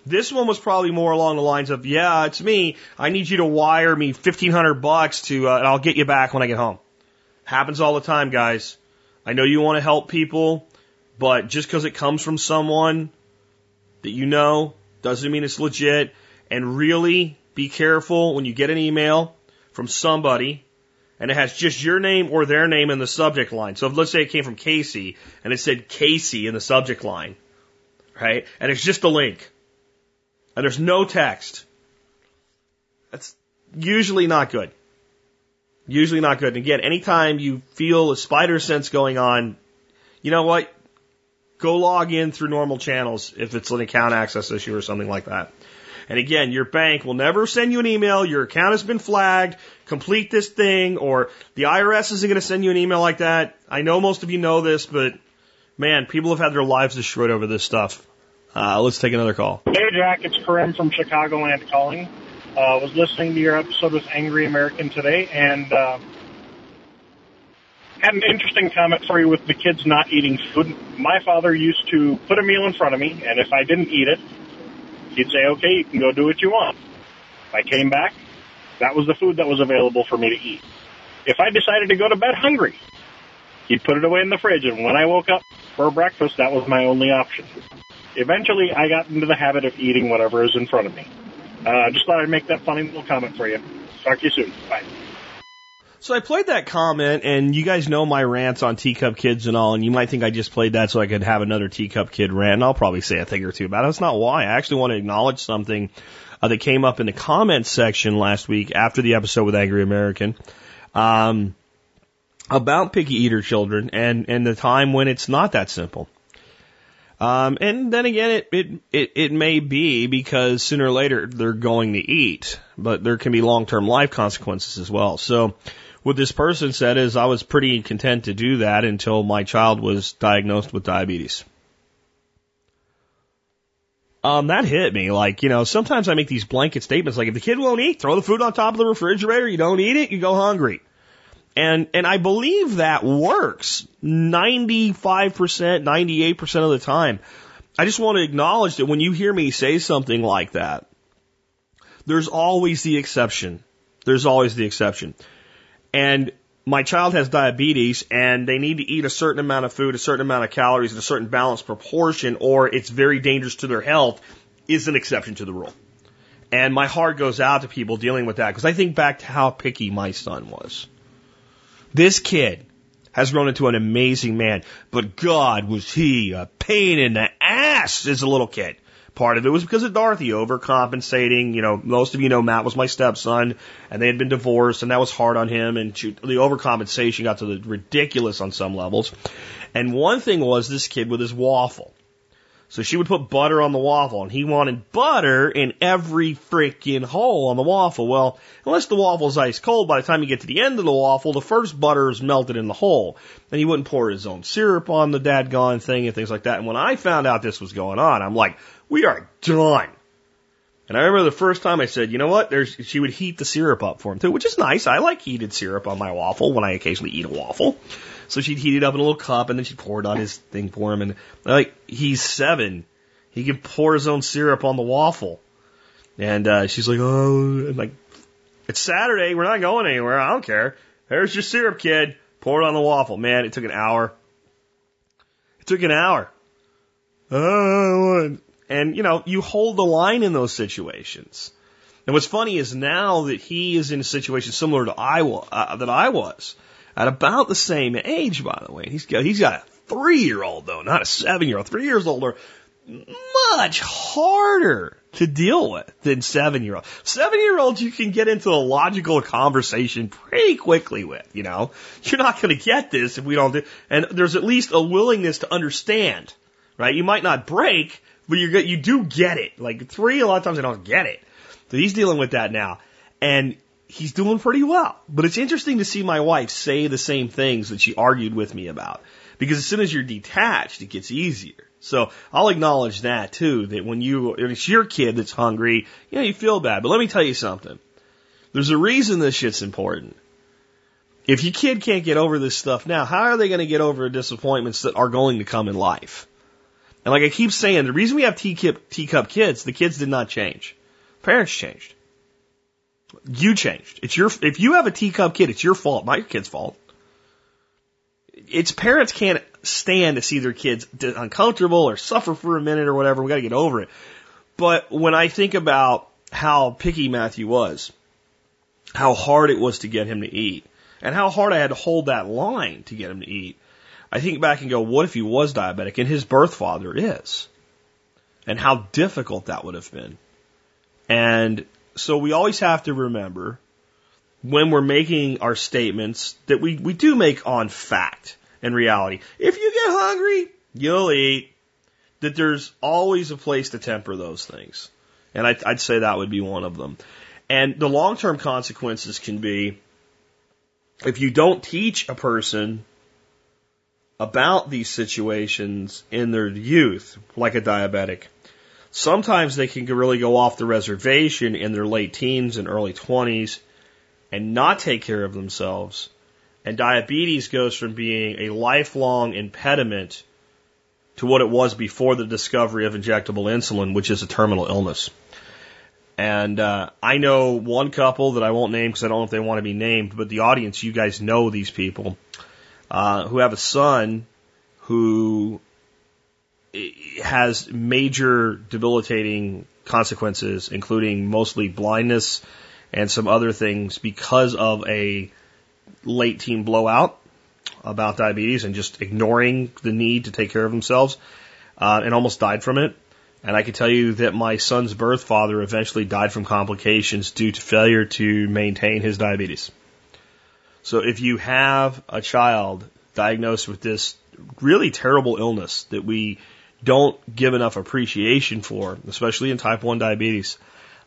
This one was probably more along the lines of, yeah, it's me. I need you to wire me 1500 bucks to, uh, and I'll get you back when I get home. Happens all the time, guys. I know you want to help people, but just because it comes from someone that you know doesn't mean it's legit. And really be careful when you get an email from somebody and it has just your name or their name in the subject line. So if, let's say it came from Casey and it said Casey in the subject line, right? And it's just a link and there's no text. That's usually not good. Usually not good. And again, anytime you feel a spider sense going on, you know what? Go log in through normal channels if it's an account access issue or something like that. And again, your bank will never send you an email, your account has been flagged, complete this thing, or the IRS isn't going to send you an email like that. I know most of you know this, but man, people have had their lives destroyed over this stuff. Uh, let's take another call. Hey, Jack, it's Karim from Chicagoland calling. Uh, was listening to your episode with Angry American today and uh, had an interesting comment for you with the kids not eating food. My father used to put a meal in front of me, and if I didn't eat it, he'd say, okay, you can go do what you want. If I came back, that was the food that was available for me to eat. If I decided to go to bed hungry, he'd put it away in the fridge, and when I woke up for breakfast, that was my only option. Eventually, I got into the habit of eating whatever is in front of me. Uh, just thought I'd make that funny little comment for you. Talk to you soon. Bye. So I played that comment, and you guys know my rants on teacup kids and all, and you might think I just played that so I could have another teacup kid rant. And I'll probably say a thing or two about it. That's not why. I actually want to acknowledge something uh, that came up in the comments section last week after the episode with Angry American um, about picky eater children and and the time when it's not that simple. Um, and then again, it, it, it, it may be because sooner or later they're going to eat, but there can be long-term life consequences as well. So what this person said is I was pretty content to do that until my child was diagnosed with diabetes. Um, that hit me. Like, you know, sometimes I make these blanket statements like if the kid won't eat, throw the food on top of the refrigerator, you don't eat it, you go hungry. And, and I believe that works 95%, 98% of the time. I just want to acknowledge that when you hear me say something like that, there's always the exception. There's always the exception. And my child has diabetes and they need to eat a certain amount of food, a certain amount of calories, in a certain balanced proportion, or it's very dangerous to their health is an exception to the rule. And my heart goes out to people dealing with that because I think back to how picky my son was. This kid has grown into an amazing man, but God was he a pain in the ass as a little kid. Part of it was because of Dorothy overcompensating. You know, most of you know Matt was my stepson and they had been divorced and that was hard on him and she, the overcompensation got to the ridiculous on some levels. And one thing was this kid with his waffle. So she would put butter on the waffle, and he wanted butter in every freaking hole on the waffle. Well, unless the waffle's ice cold, by the time you get to the end of the waffle, the first butter is melted in the hole. And he wouldn't pour his own syrup on the dadgone thing and things like that. And when I found out this was going on, I'm like, we are done. And I remember the first time I said, you know what? There's, she would heat the syrup up for him too, which is nice. I like heated syrup on my waffle when I occasionally eat a waffle. So she'd heat it up in a little cup and then she'd pour it on his thing for him. And like, he's seven. He can pour his own syrup on the waffle. And, uh, she's like, oh, and like, it's Saturday. We're not going anywhere. I don't care. There's your syrup, kid. Pour it on the waffle. Man, it took an hour. It took an hour. Oh, and you know, you hold the line in those situations. And what's funny is now that he is in a situation similar to I was, uh, that I was, at about the same age, by the way. He's got, he's got a three year old though, not a seven year old. Three years older, much harder to deal with than seven year old. Seven year olds you can get into a logical conversation pretty quickly with, you know. You're not going to get this if we don't do, and there's at least a willingness to understand right? You might not break, but you you do get it. Like three, a lot of times I don't get it. So he's dealing with that now, and he's doing pretty well. But it's interesting to see my wife say the same things that she argued with me about, because as soon as you're detached, it gets easier. So I'll acknowledge that too. That when you when it's your kid that's hungry, you know you feel bad. But let me tell you something. There's a reason this shit's important. If your kid can't get over this stuff now, how are they going to get over disappointments that are going to come in life? And like I keep saying, the reason we have teacup, teacup kids, the kids did not change. Parents changed. You changed. It's your, if you have a teacup kid, it's your fault, not your kid's fault. It's parents can't stand to see their kids uncomfortable or suffer for a minute or whatever. We got to get over it. But when I think about how picky Matthew was, how hard it was to get him to eat, and how hard I had to hold that line to get him to eat, I think back and go, what if he was diabetic and his birth father is? And how difficult that would have been. And so we always have to remember when we're making our statements that we, we do make on fact and reality. If you get hungry, you'll eat. That there's always a place to temper those things. And I'd, I'd say that would be one of them. And the long term consequences can be if you don't teach a person about these situations in their youth, like a diabetic, sometimes they can really go off the reservation in their late teens and early 20s and not take care of themselves. And diabetes goes from being a lifelong impediment to what it was before the discovery of injectable insulin, which is a terminal illness. And uh, I know one couple that I won't name because I don't know if they want to be named, but the audience, you guys know these people uh, who have a son who has major debilitating consequences, including mostly blindness and some other things because of a late teen blowout about diabetes and just ignoring the need to take care of themselves uh, and almost died from it. And I can tell you that my son's birth father eventually died from complications due to failure to maintain his diabetes. So if you have a child diagnosed with this really terrible illness that we don't give enough appreciation for, especially in type 1 diabetes,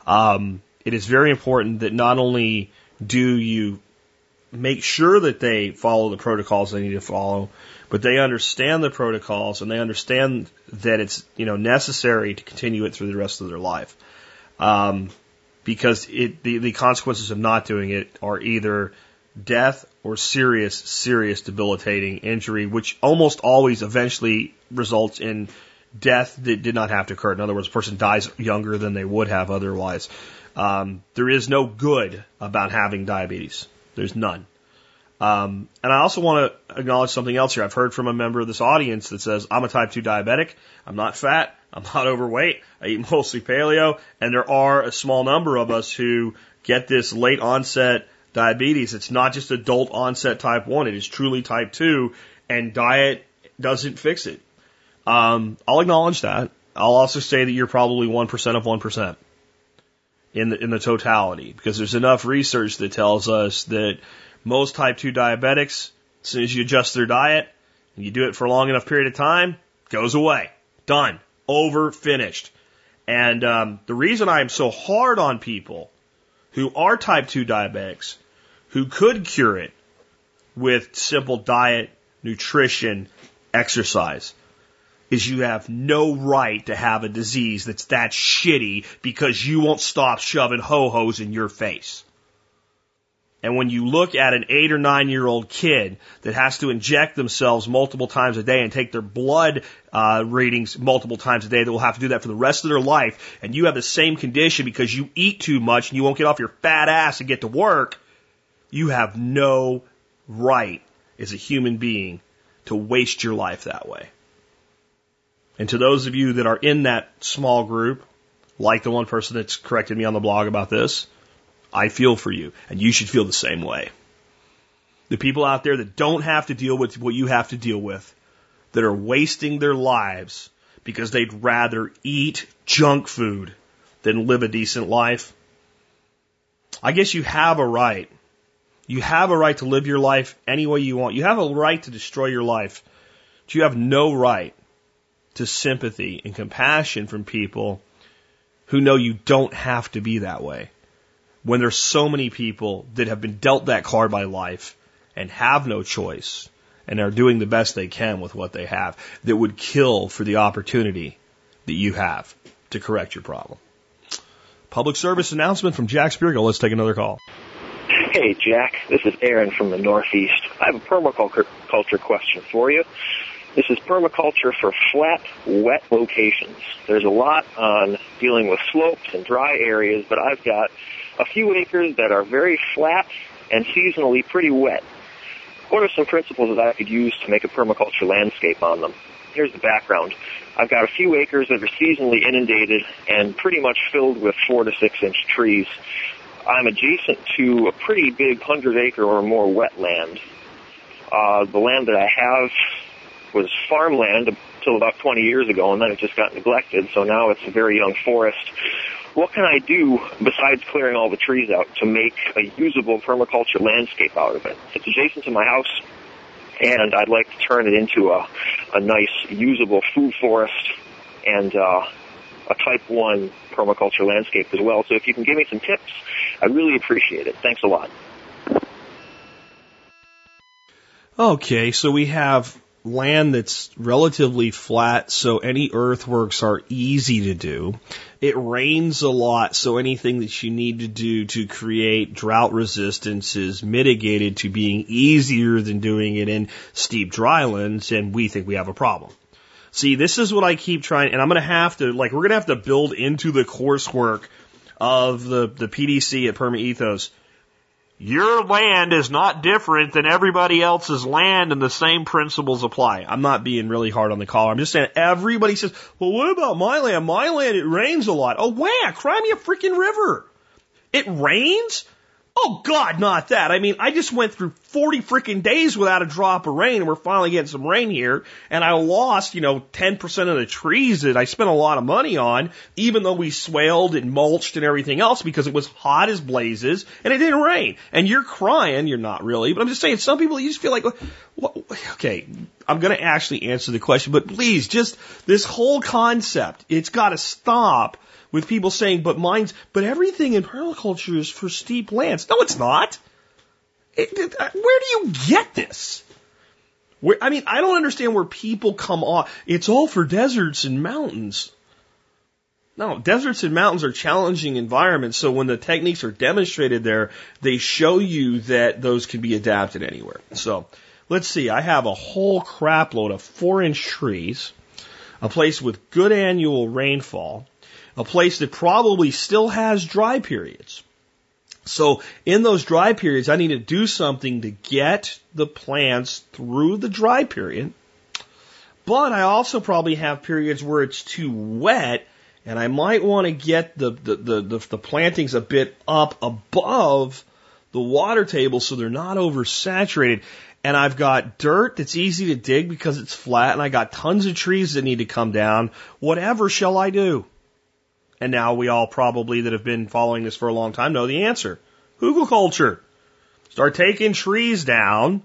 um, it is very important that not only do you make sure that they follow the protocols they need to follow, but they understand the protocols and they understand that it's you know necessary to continue it through the rest of their life. Um, because it the, the consequences of not doing it are either death or serious, serious debilitating injury, which almost always eventually results in death that did not have to occur. In other words, a person dies younger than they would have otherwise. Um, there is no good about having diabetes. There's none. Um, and I also want to acknowledge something else here. I've heard from a member of this audience that says, I'm a type 2 diabetic. I'm not fat. I'm not overweight. I eat mostly paleo. And there are a small number of us who get this late onset diabetes. It's not just adult onset type 1. It is truly type 2 and diet doesn't fix it. Um, I'll acknowledge that. I'll also say that you're probably 1% of 1% in the, in the totality because there's enough research that tells us that most type 2 diabetics, as soon as you adjust their diet and you do it for a long enough period of time, goes away. Done. Over. Finished. And um, the reason I am so hard on people who are type 2 diabetics who could cure it with simple diet, nutrition, exercise is you have no right to have a disease that's that shitty because you won't stop shoving ho-hos in your face. And when you look at an eight or nine year old kid that has to inject themselves multiple times a day and take their blood uh, readings multiple times a day, that will have to do that for the rest of their life, and you have the same condition because you eat too much and you won't get off your fat ass and get to work, you have no right as a human being to waste your life that way. And to those of you that are in that small group, like the one person that's corrected me on the blog about this, I feel for you, and you should feel the same way. The people out there that don't have to deal with what you have to deal with, that are wasting their lives because they'd rather eat junk food than live a decent life. I guess you have a right. You have a right to live your life any way you want. You have a right to destroy your life. But you have no right to sympathy and compassion from people who know you don't have to be that way. When there's so many people that have been dealt that card by life and have no choice and are doing the best they can with what they have that would kill for the opportunity that you have to correct your problem. Public service announcement from Jack Spirko. Let's take another call. Hey, Jack. This is Aaron from the Northeast. I have a permaculture question for you. This is permaculture for flat, wet locations. There's a lot on dealing with slopes and dry areas, but I've got a few acres that are very flat and seasonally pretty wet. What are some principles that I could use to make a permaculture landscape on them? Here's the background. I've got a few acres that are seasonally inundated and pretty much filled with four to six inch trees. I'm adjacent to a pretty big hundred acre or more wetland. Uh, the land that I have was farmland until about 20 years ago, and then it just got neglected. So now it's a very young forest. What can I do besides clearing all the trees out to make a usable permaculture landscape out of it? It's adjacent to my house, and I'd like to turn it into a, a nice, usable food forest and uh, a type 1 permaculture landscape as well. So if you can give me some tips, I'd really appreciate it. Thanks a lot. Okay, so we have land that's relatively flat, so any earthworks are easy to do. It rains a lot, so anything that you need to do to create drought resistance is mitigated to being easier than doing it in steep drylands, and we think we have a problem. See, this is what I keep trying, and I'm going to have to, like, we're going to have to build into the coursework of the, the PDC at Perma Ethos your land is not different than everybody else's land and the same principles apply. I'm not being really hard on the caller. I'm just saying everybody says, well, what about my land? My land, it rains a lot. Oh, where? Cry me a freaking river. It rains? Oh God, not that. I mean, I just went through 40 freaking days without a drop of rain and we're finally getting some rain here. And I lost, you know, 10% of the trees that I spent a lot of money on, even though we swaled and mulched and everything else because it was hot as blazes and it didn't rain. And you're crying. You're not really, but I'm just saying some people, you just feel like, what, okay, I'm going to actually answer the question, but please just this whole concept, it's got to stop with people saying, but mine's, but everything in permaculture is for steep lands. No, it's not. It, it, uh, where do you get this? Where, I mean, I don't understand where people come off. It's all for deserts and mountains. No, deserts and mountains are challenging environments. So when the techniques are demonstrated there, they show you that those can be adapted anywhere. So let's see. I have a whole crap load of four inch trees, a place with good annual rainfall, a place that probably still has dry periods. So in those dry periods, I need to do something to get the plants through the dry period. But I also probably have periods where it's too wet and I might want to get the, the, the, the, the plantings a bit up above the water table so they're not oversaturated. And I've got dirt that's easy to dig because it's flat and I got tons of trees that need to come down. Whatever shall I do? And now we all probably that have been following this for a long time know the answer. Hugelkultur. Start taking trees down,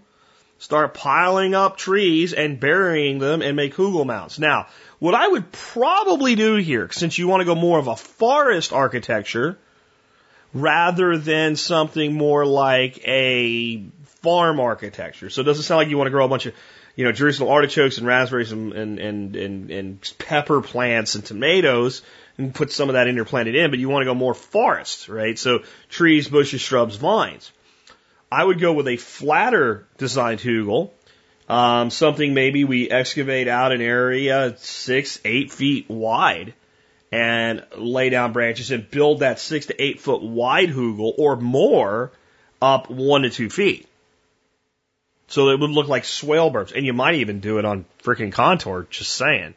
start piling up trees and burying them and make hugel mounds. Now, what I would probably do here, since you want to go more of a forest architecture, rather than something more like a farm architecture. So it doesn't sound like you want to grow a bunch of, you know, Jerusalem artichokes and raspberries and, and, and, and, and pepper plants and tomatoes and put some of that interplanted in, but you want to go more forest, right? So trees, bushes, shrubs, vines. I would go with a flatter designed hugel, um, something maybe we excavate out an area six, eight feet wide and lay down branches and build that six to eight foot wide hugel or more up one to two feet. So it would look like swale berms. And you might even do it on freaking contour, just saying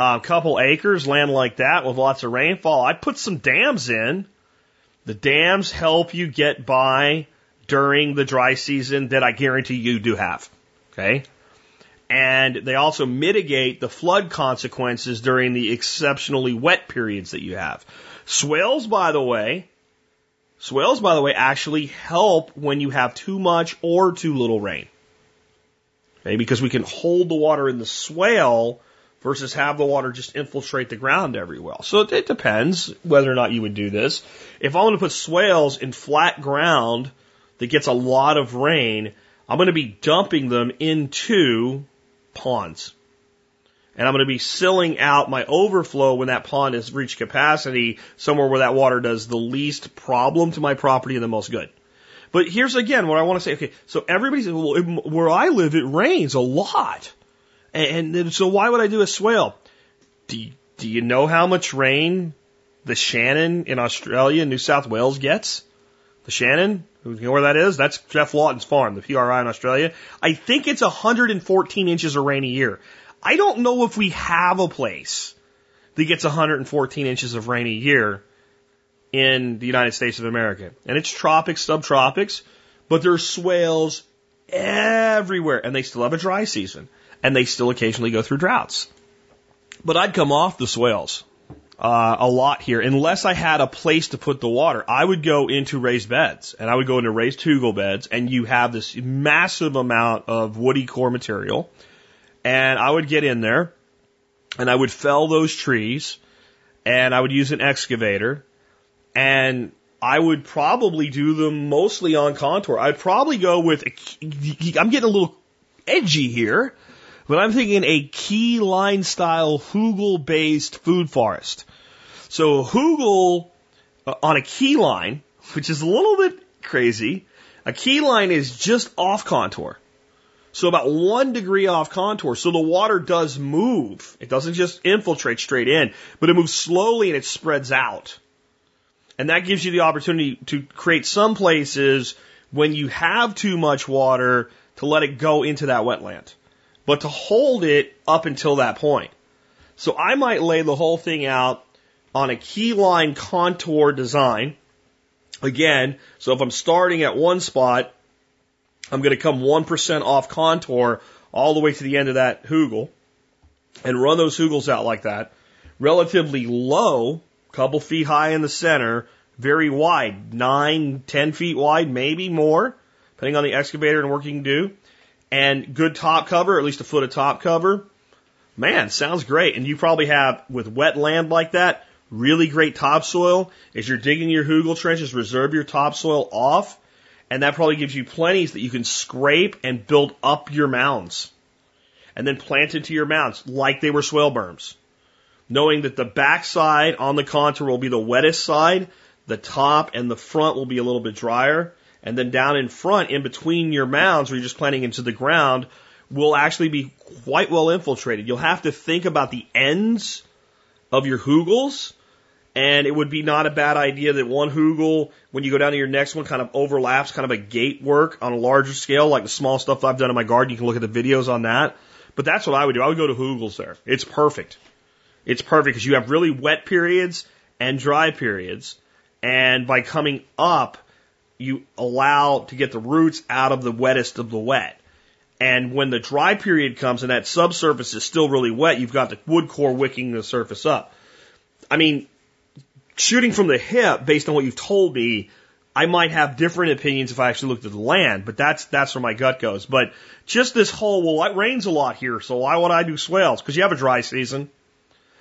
a couple acres, land like that with lots of rainfall, I put some dams in. The dams help you get by during the dry season that I guarantee you do have. Okay. And they also mitigate the flood consequences during the exceptionally wet periods that you have. Swales, by the way, swales, by the way, actually help when you have too much or too little rain. Okay, because we can hold the water in the swale versus have the water just infiltrate the ground every well. So it depends whether or not you would do this. If I want to put swales in flat ground that gets a lot of rain, I'm going to be dumping them into ponds. And I'm going to be silling out my overflow when that pond has reached capacity somewhere where that water does the least problem to my property and the most good. But here's again what I want to say. Okay, so everybody's well, where I live, it rains a lot. And, and so why would I do a swale? Do you, do you know how much rain the Channon in Australia, New South Wales gets? The Channon, you know where that is? That's Geoff Lawton's farm, the PRI in Australia. I think it's 114 inches of rain a year. I don't know if we have a place that gets 114 inches of rain a year in the United States of America. And it's tropics, subtropics, but there's swales everywhere and they still have a dry season and they still occasionally go through droughts. But I'd come off the swales uh, a lot here unless I had a place to put the water. I would go into raised beds and I would go into raised hugel beds and you have this massive amount of woody core material and I would get in there and I would fell those trees and I would use an excavator and I would probably do them mostly on contour. I'd probably go with, I'm getting a little edgy here, but I'm thinking a key line style hugel based food forest. So hugel uh, on a key line, which is a little bit crazy, a key line is just off contour. So about one degree off contour. So the water does move. It doesn't just infiltrate straight in, but it moves slowly and it spreads out. And that gives you the opportunity to create some places when you have too much water to let it go into that wetland, but to hold it up until that point. So I might lay the whole thing out on a key line contour design. Again, so if I'm starting at one spot, I'm going to come 1% off contour all the way to the end of that hugel and run those hugels out like that. Relatively low couple feet high in the center, very wide, nine, ten feet wide, maybe more, depending on the excavator and work you can do. And good top cover, at least a foot of top cover. Man, sounds great. And you probably have, with wet land like that, really great topsoil. As you're digging your hugel trenches, reserve your topsoil off. And that probably gives you plenty that you can scrape and build up your mounds. And then plant into your mounds like they were swale berms knowing that the backside on the contour will be the wettest side, the top and the front will be a little bit drier, and then down in front, in between your mounds where you're just planting into the ground, will actually be quite well infiltrated. You'll have to think about the ends of your hugels, and it would be not a bad idea that one hugel, when you go down to your next one, kind of overlaps, kind of a gate work on a larger scale, like the small stuff I've done in my garden. You can look at the videos on that. But that's what I would do. I would go to hugels there. It's perfect. It's perfect because you have really wet periods and dry periods. And by coming up, you allow to get the roots out of the wettest of the wet. And when the dry period comes and that subsurface is still really wet, you've got the wood core wicking the surface up. I mean, shooting from the hip, based on what you've told me, I might have different opinions if I actually looked at the land, but that's that's where my gut goes. But just this whole well, it rains a lot here, so why would I do swales? Because you have a dry season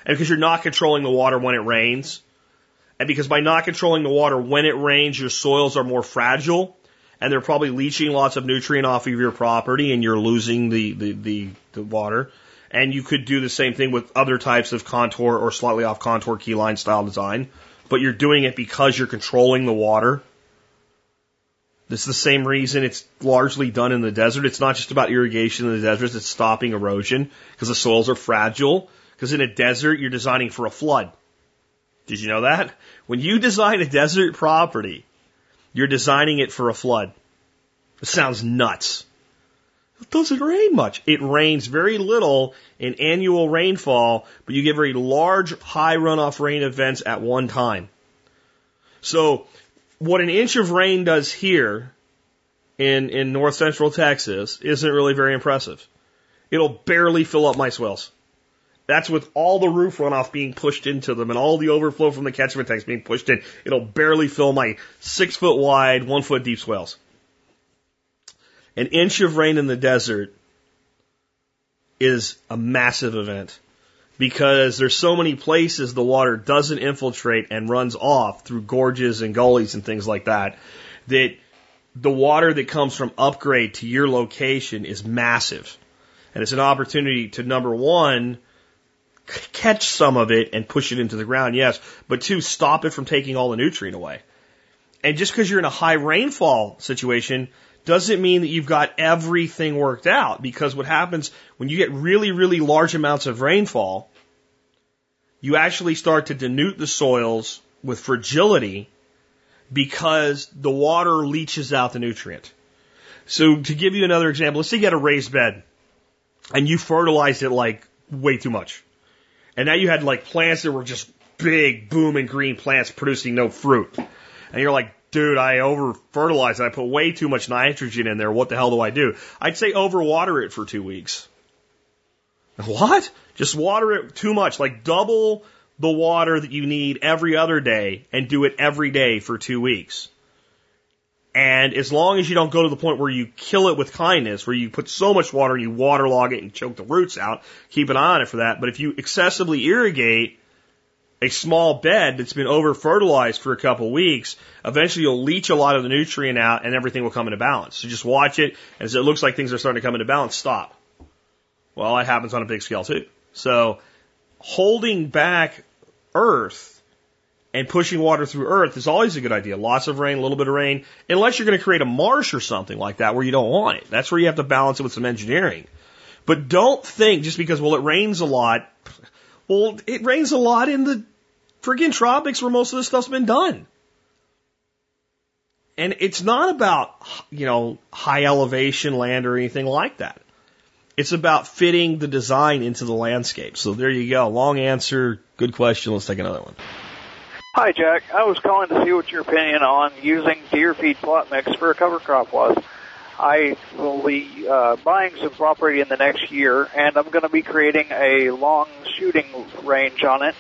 and because you're not controlling the water when it rains, and because by not controlling the water when it rains, your soils are more fragile, and they're probably leaching lots of nutrient off of your property, and you're losing the, the, the, the water. And you could do the same thing with other types of contour or slightly off contour keyline style design, but you're doing it because you're controlling the water. This is the same reason it's largely done in the desert. It's not just about irrigation in the desert, it's stopping erosion because the soils are fragile because in a desert, you're designing for a flood. Did you know that? When you design a desert property, you're designing it for a flood. It sounds nuts. It doesn't rain much. It rains very little in annual rainfall, but you get very large, high runoff rain events at one time. So, what an inch of rain does here in, in north central Texas isn't really very impressive. It'll barely fill up my swales. That's with all the roof runoff being pushed into them and all the overflow from the catchment tanks being pushed in. It'll barely fill my six foot wide, one foot deep swales. An inch of rain in the desert is a massive event. because there's so many places the water doesn't infiltrate and runs off through gorges and gullies and things like that that the water that comes from upgrade to your location is massive. And it's an opportunity to number one, catch some of it and push it into the ground, yes, but two, stop it from taking all the nutrient away. And just because you're in a high rainfall situation doesn't mean that you've got everything worked out because what happens when you get really, really large amounts of rainfall, you actually start to denude the soils with fragility because the water leaches out the nutrient. So to give you another example, let's say you got a raised bed and you fertilized it like way too much. And now you had like plants that were just big, booming green plants producing no fruit. And you're like, dude, I over fertilized. I put way too much nitrogen in there. What the hell do I do? I'd say overwater it for two weeks. What? Just water it too much, like double the water that you need every other day and do it every day for two weeks. And as long as you don't go to the point where you kill it with kindness, where you put so much water and you waterlog it and choke the roots out, keep an eye on it for that. But if you excessively irrigate a small bed that's been over fertilized for a couple weeks, eventually you'll leach a lot of the nutrient out and everything will come into balance. So just watch it. As it looks like things are starting to come into balance, stop. Well, that happens on a big scale too. So holding back earth and pushing water through earth is always a good idea. Lots of rain, a little bit of rain, unless you're going to create a marsh or something like that where you don't want it. That's where you have to balance it with some engineering. But don't think just because, well, it rains a lot. Well, it rains a lot in the friggin' tropics where most of this stuff's been done. And it's not about, you know, high elevation land or anything like that. It's about fitting the design into the landscape. So there you go. Long answer, good question. Let's take another one. Hi, Jack. I was calling to see what your opinion on using deer feed plot mix for a cover crop was. I will be uh, buying some property in the next year, and I'm going to be creating a long shooting range on it,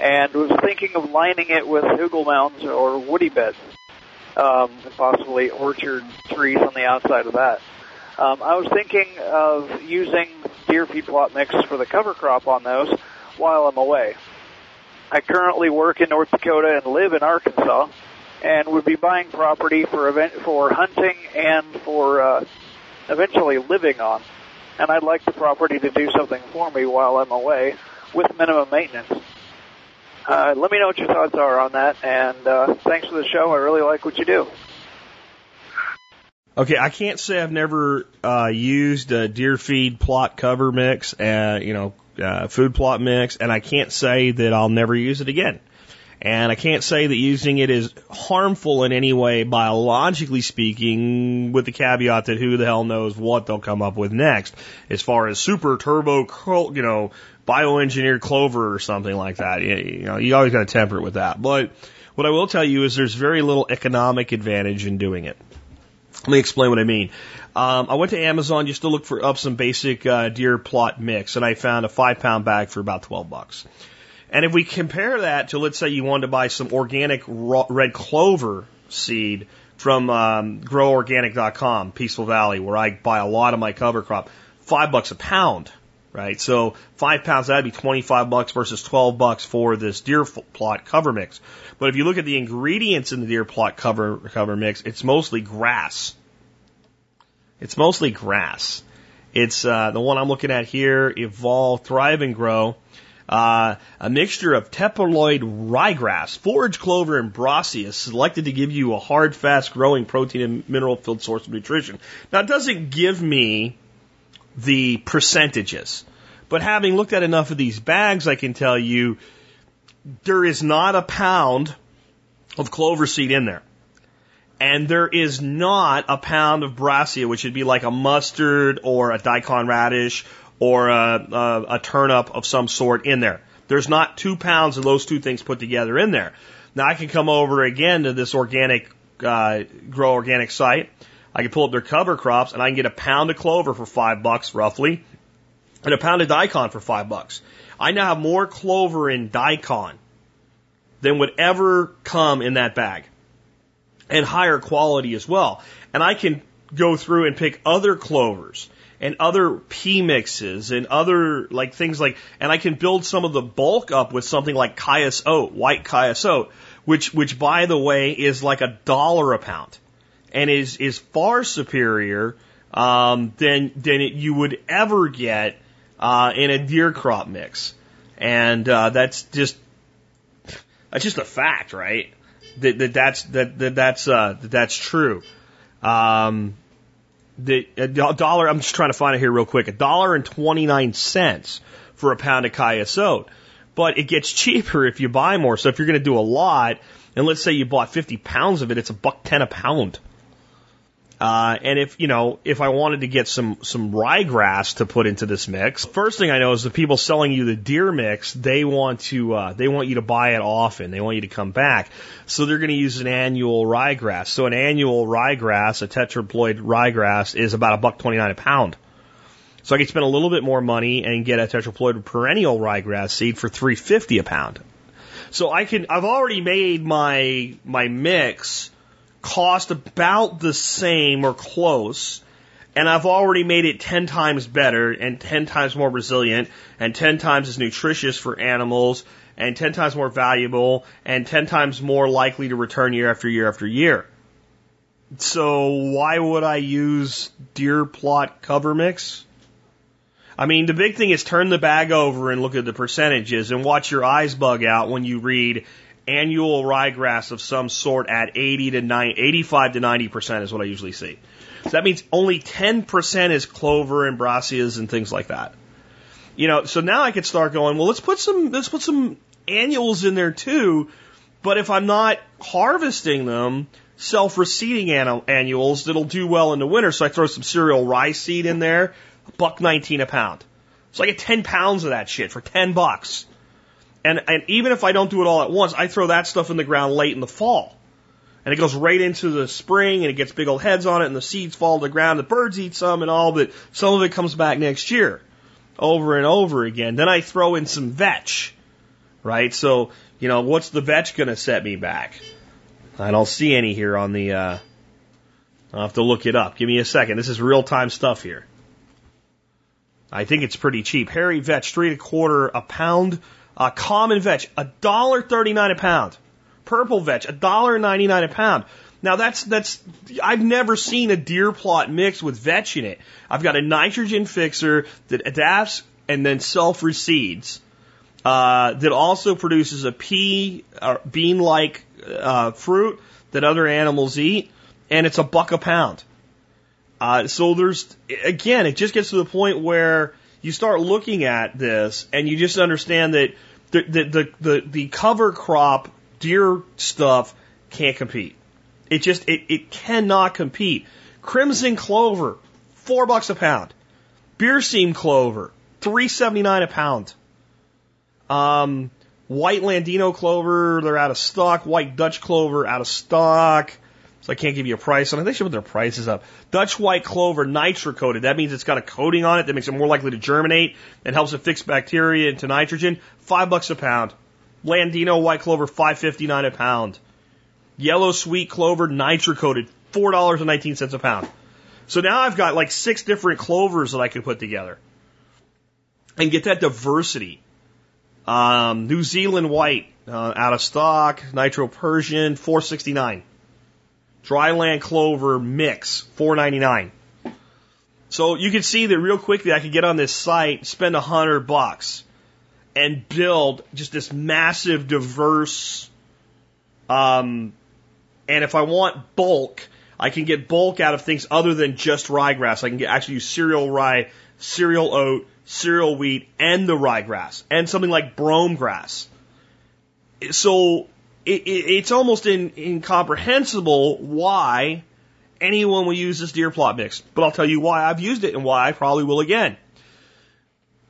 and was thinking of lining it with hugel mounds or woody beds, um, possibly orchard trees on the outside of that. Um, I was thinking of using deer feed plot mix for the cover crop on those while I'm away. I currently work in North Dakota and live in Arkansas, and would be buying property for event for hunting and for uh, eventually living on. And I'd like the property to do something for me while I'm away with minimum maintenance. Uh, let me know what your thoughts are on that, and uh, thanks for the show. I really like what you do. Okay, I can't say I've never uh, used a deer feed plot cover mix, uh, you know, uh, food plot mix, and I can't say that I'll never use it again. And I can't say that using it is harmful in any way, biologically speaking, with the caveat that who the hell knows what they'll come up with next, as far as super turbo, you know, bioengineered clover or something like that. You know, you always got to temper it with that. But what I will tell you is there's very little economic advantage in doing it. Let me explain what I mean. Um, I went to Amazon just to look for up some basic uh, deer plot mix, and I found a five pound bag for about twelve bucks. And if we compare that to, let's say, you wanted to buy some organic raw, red clover seed from um, GrowOrganic.com, Peaceful Valley, where I buy a lot of my cover crop, five bucks a pound, right? So five pounds that'd be twenty five bucks versus twelve bucks for this deer plot cover mix. But if you look at the ingredients in the deer plot cover cover mix, it's mostly grass. It's mostly grass. It's uh, the one I'm looking at here, Evolve, Throw and Grow. Uh, a mixture of tetraploid ryegrass, forage clover, and brassica selected to give you a hard, fast growing protein and mineral filled source of nutrition. Now, it doesn't give me the percentages, but having looked at enough of these bags, I can tell you there is not a pound of clover seed in there. And there is not a pound of brassica, which would be like a mustard or a daikon radish or a, a, a turnip of some sort in there. There's not two pounds of those two things put together in there. Now I can come over again to this organic, uh, grow organic site. I can pull up their cover crops and I can get a pound of clover for five bucks roughly and a pound of daikon for five bucks. I now have more clover in daikon than would ever come in that bag and higher quality as well. And I can go through and pick other clovers and other pea mixes and other like things like, and I can build some of the bulk up with something like Cayuse oat, white Cayuse oat, which, which by the way is like a dollar a pound and is, is far superior, um, than, than it, you would ever get, uh, in a deer crop mix. And, uh, that's just, that's just a fact, right? That, that that's, that, that that's, uh, that that's true. Um, the a dollar. I'm just trying to find it here real quick. A dollar and twenty nine cents for a pound of oat, but it gets cheaper if you buy more. So if you're going to do a lot, and let's say you bought 50 pounds of it, it's a buck ten a pound. Uh, and if you know, if I wanted to get some some ryegrass to put into this mix, first thing I know is the people selling you the deer mix, they want to uh, they want you to buy it often. They want you to come back, so they're going to use an annual ryegrass. So an annual ryegrass, a tetraploid ryegrass, is about a buck twenty nine a pound. So I can spend a little bit more money and get a tetraploid perennial ryegrass seed for three fifty a pound. So I can I've already made my my mix cost about the same or close, and I've already made it 10 times better and 10 times more resilient and 10 times as nutritious for animals and 10 times more valuable and 10 times more likely to return year after year after year. So why would I use deer plot cover mix? I mean, the big thing is turn the bag over and look at the percentages and watch your eyes bug out when you read annual ryegrass of some sort at 80 to 90, 85 to 90% is what I usually see. So that means only 10% is clover and brassicas and things like that. You know, so now I could start going, well, let's put some, let's put some annuals in there too. But if I'm not harvesting them, self-reseeding annuals that'll do well in the winter. So I throw some cereal rye seed in there, buck 19 a pound. So I get 10 pounds of that shit for 10 bucks. And, and even if I don't do it all at once, I throw that stuff in the ground late in the fall. And it goes right into the spring and it gets big old heads on it and the seeds fall to the ground. The birds eat some and all, but some of it comes back next year over and over again. Then I throw in some vetch, right? So, you know, what's the vetch going to set me back? I don't see any here on the, uh, I'll have to look it up. Give me a second. This is real time stuff here. I think it's pretty cheap. Hairy vetch, three and a quarter a pound uh, common vetch, a dollar thirty nine a pound. Purple vetch, a dollar ninety nine a pound. Now that's that's I've never seen a deer plot mixed with vetch in it. I've got a nitrogen fixer that adapts and then self reseeds. Uh, that also produces a pea or bean like uh, fruit that other animals eat, and it's a buck a pound. Uh, so there's again, it just gets to the point where you start looking at this and you just understand that the, the, the, the, the cover crop deer stuff can't compete. It just, it, it cannot compete. Crimson clover, four bucks a pound. Berseem clover, three seventy nine a pound. Um, white Landino clover, they're out of stock. White Dutch clover, out of stock. So I can't give you a price on it. They should put their prices up. Dutch white clover nitro coated. That means it's got a coating on it that makes it more likely to germinate and helps it fix bacteria into nitrogen. Five bucks a pound. Landino white clover, five fifty nine a pound. Yellow sweet clover nitro coated, four dollars and nineteen cents a pound. So now I've got like six different clovers that I could put together and get that diversity. Um, New Zealand white uh, out of stock, nitro Persian, four sixty nine. Dryland clover mix, four ninety nine. So you can see that real quickly I could get on this site, spend a hundred bucks, and build just this massive, diverse. Um, and if I want bulk, I can get bulk out of things other than just ryegrass. I can get actually use cereal rye, cereal oat, cereal wheat, and the ryegrass, and something like brome grass. So it, it, it's almost in, incomprehensible why anyone will use this deer plot mix. But I'll tell you why I've used it and why I probably will again.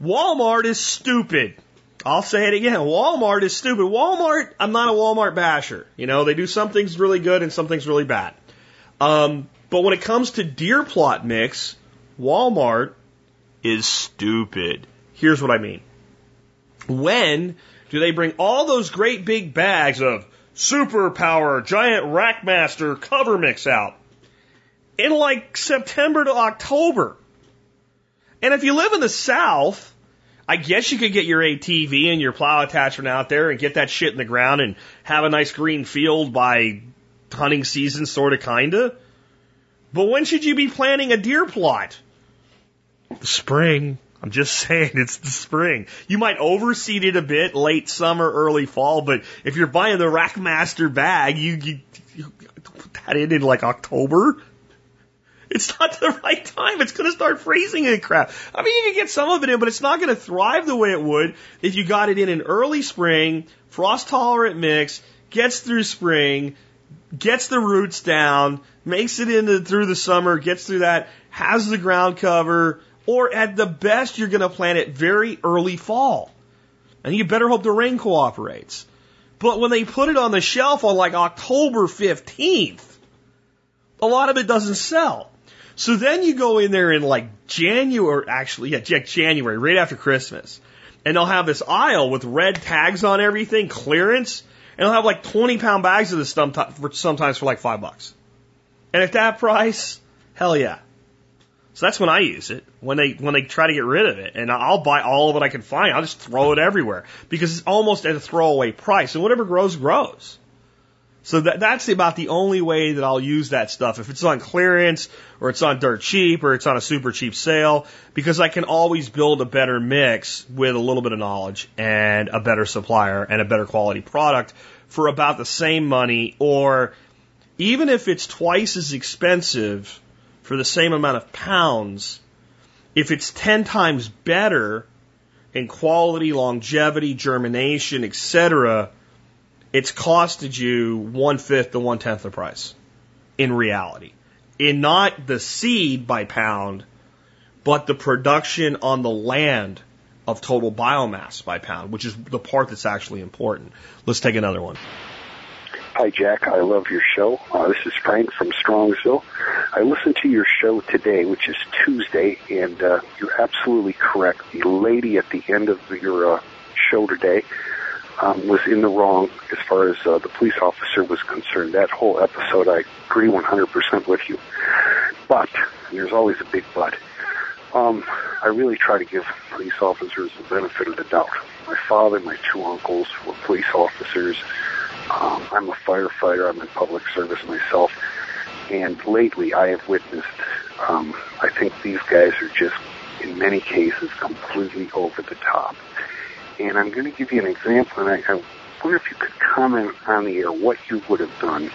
Walmart is stupid. I'll say it again. Walmart is stupid. Walmart, I'm not a Walmart basher. You know, they do some things really good and some things really bad. Um, but when it comes to deer plot mix, Walmart is stupid. Here's what I mean. When do they bring all those great big bags of superpower giant rackmaster cover mix out in like September to October. And if you live in the South, I guess you could get your ATV and your plow attachment out there and get that shit in the ground and have a nice green field by hunting season, sort of, kinda. But when should you be planting a deer plot? Spring. I'm just [laughs] saying, it's the spring. You might overseed it a bit, late summer, early fall, but if you're buying the Rackmaster bag, you, you, you put that in in like October. It's not the right time. It's going to start freezing and crap. I mean, you can get some of it in, but it's not going to thrive the way it would if you got it in in early spring, frost tolerant mix, gets through spring, gets the roots down, makes it into through the summer, gets through that, has the ground cover, or at the best, you're going to plant it very early fall. And you better hope the rain cooperates. But when they put it on the shelf on like October 15th, a lot of it doesn't sell. So then you go in there in like January, actually, yeah, January, right after Christmas. And they'll have this aisle with red tags on everything, clearance. And they'll have like 20 pound bags of this sometimes for like five bucks. And at that price, hell yeah. So that's when I use it. When they when they try to get rid of it, and I'll buy all of it I can find. I'll just throw it everywhere because it's almost at a throwaway price, and whatever grows grows. So that, that's about the only way that I'll use that stuff. If it's on clearance or it's on dirt cheap or it's on a super cheap sale, because I can always build a better mix with a little bit of knowledge and a better supplier and a better quality product for about the same money or even if it's twice as expensive for the same amount of pounds, if it's 10 times better in quality, longevity, germination, etc., it's costed you one fifth to one tenth the price in reality. In not the seed by pound, but the production on the land of total biomass by pound, which is the part that's actually important. Let's take another one. Hi, Jack. I love your show. Uh, this is Frank from Strongsville. I listened to your show today, which is Tuesday, and uh, you're absolutely correct. The lady at the end of your uh, show today um, was in the wrong as far as uh, the police officer was concerned. That whole episode, I agree 100% with you. But, there's always a big but, um, I really try to give police officers the benefit of the doubt. My father, my two uncles were police officers. Um, I'm a firefighter. I'm in public service myself. And lately, I have witnessed, um, I think these guys are just, in many cases, completely over the top. And I'm going to give you an example, and I, I wonder if you could comment on the air what you would have done.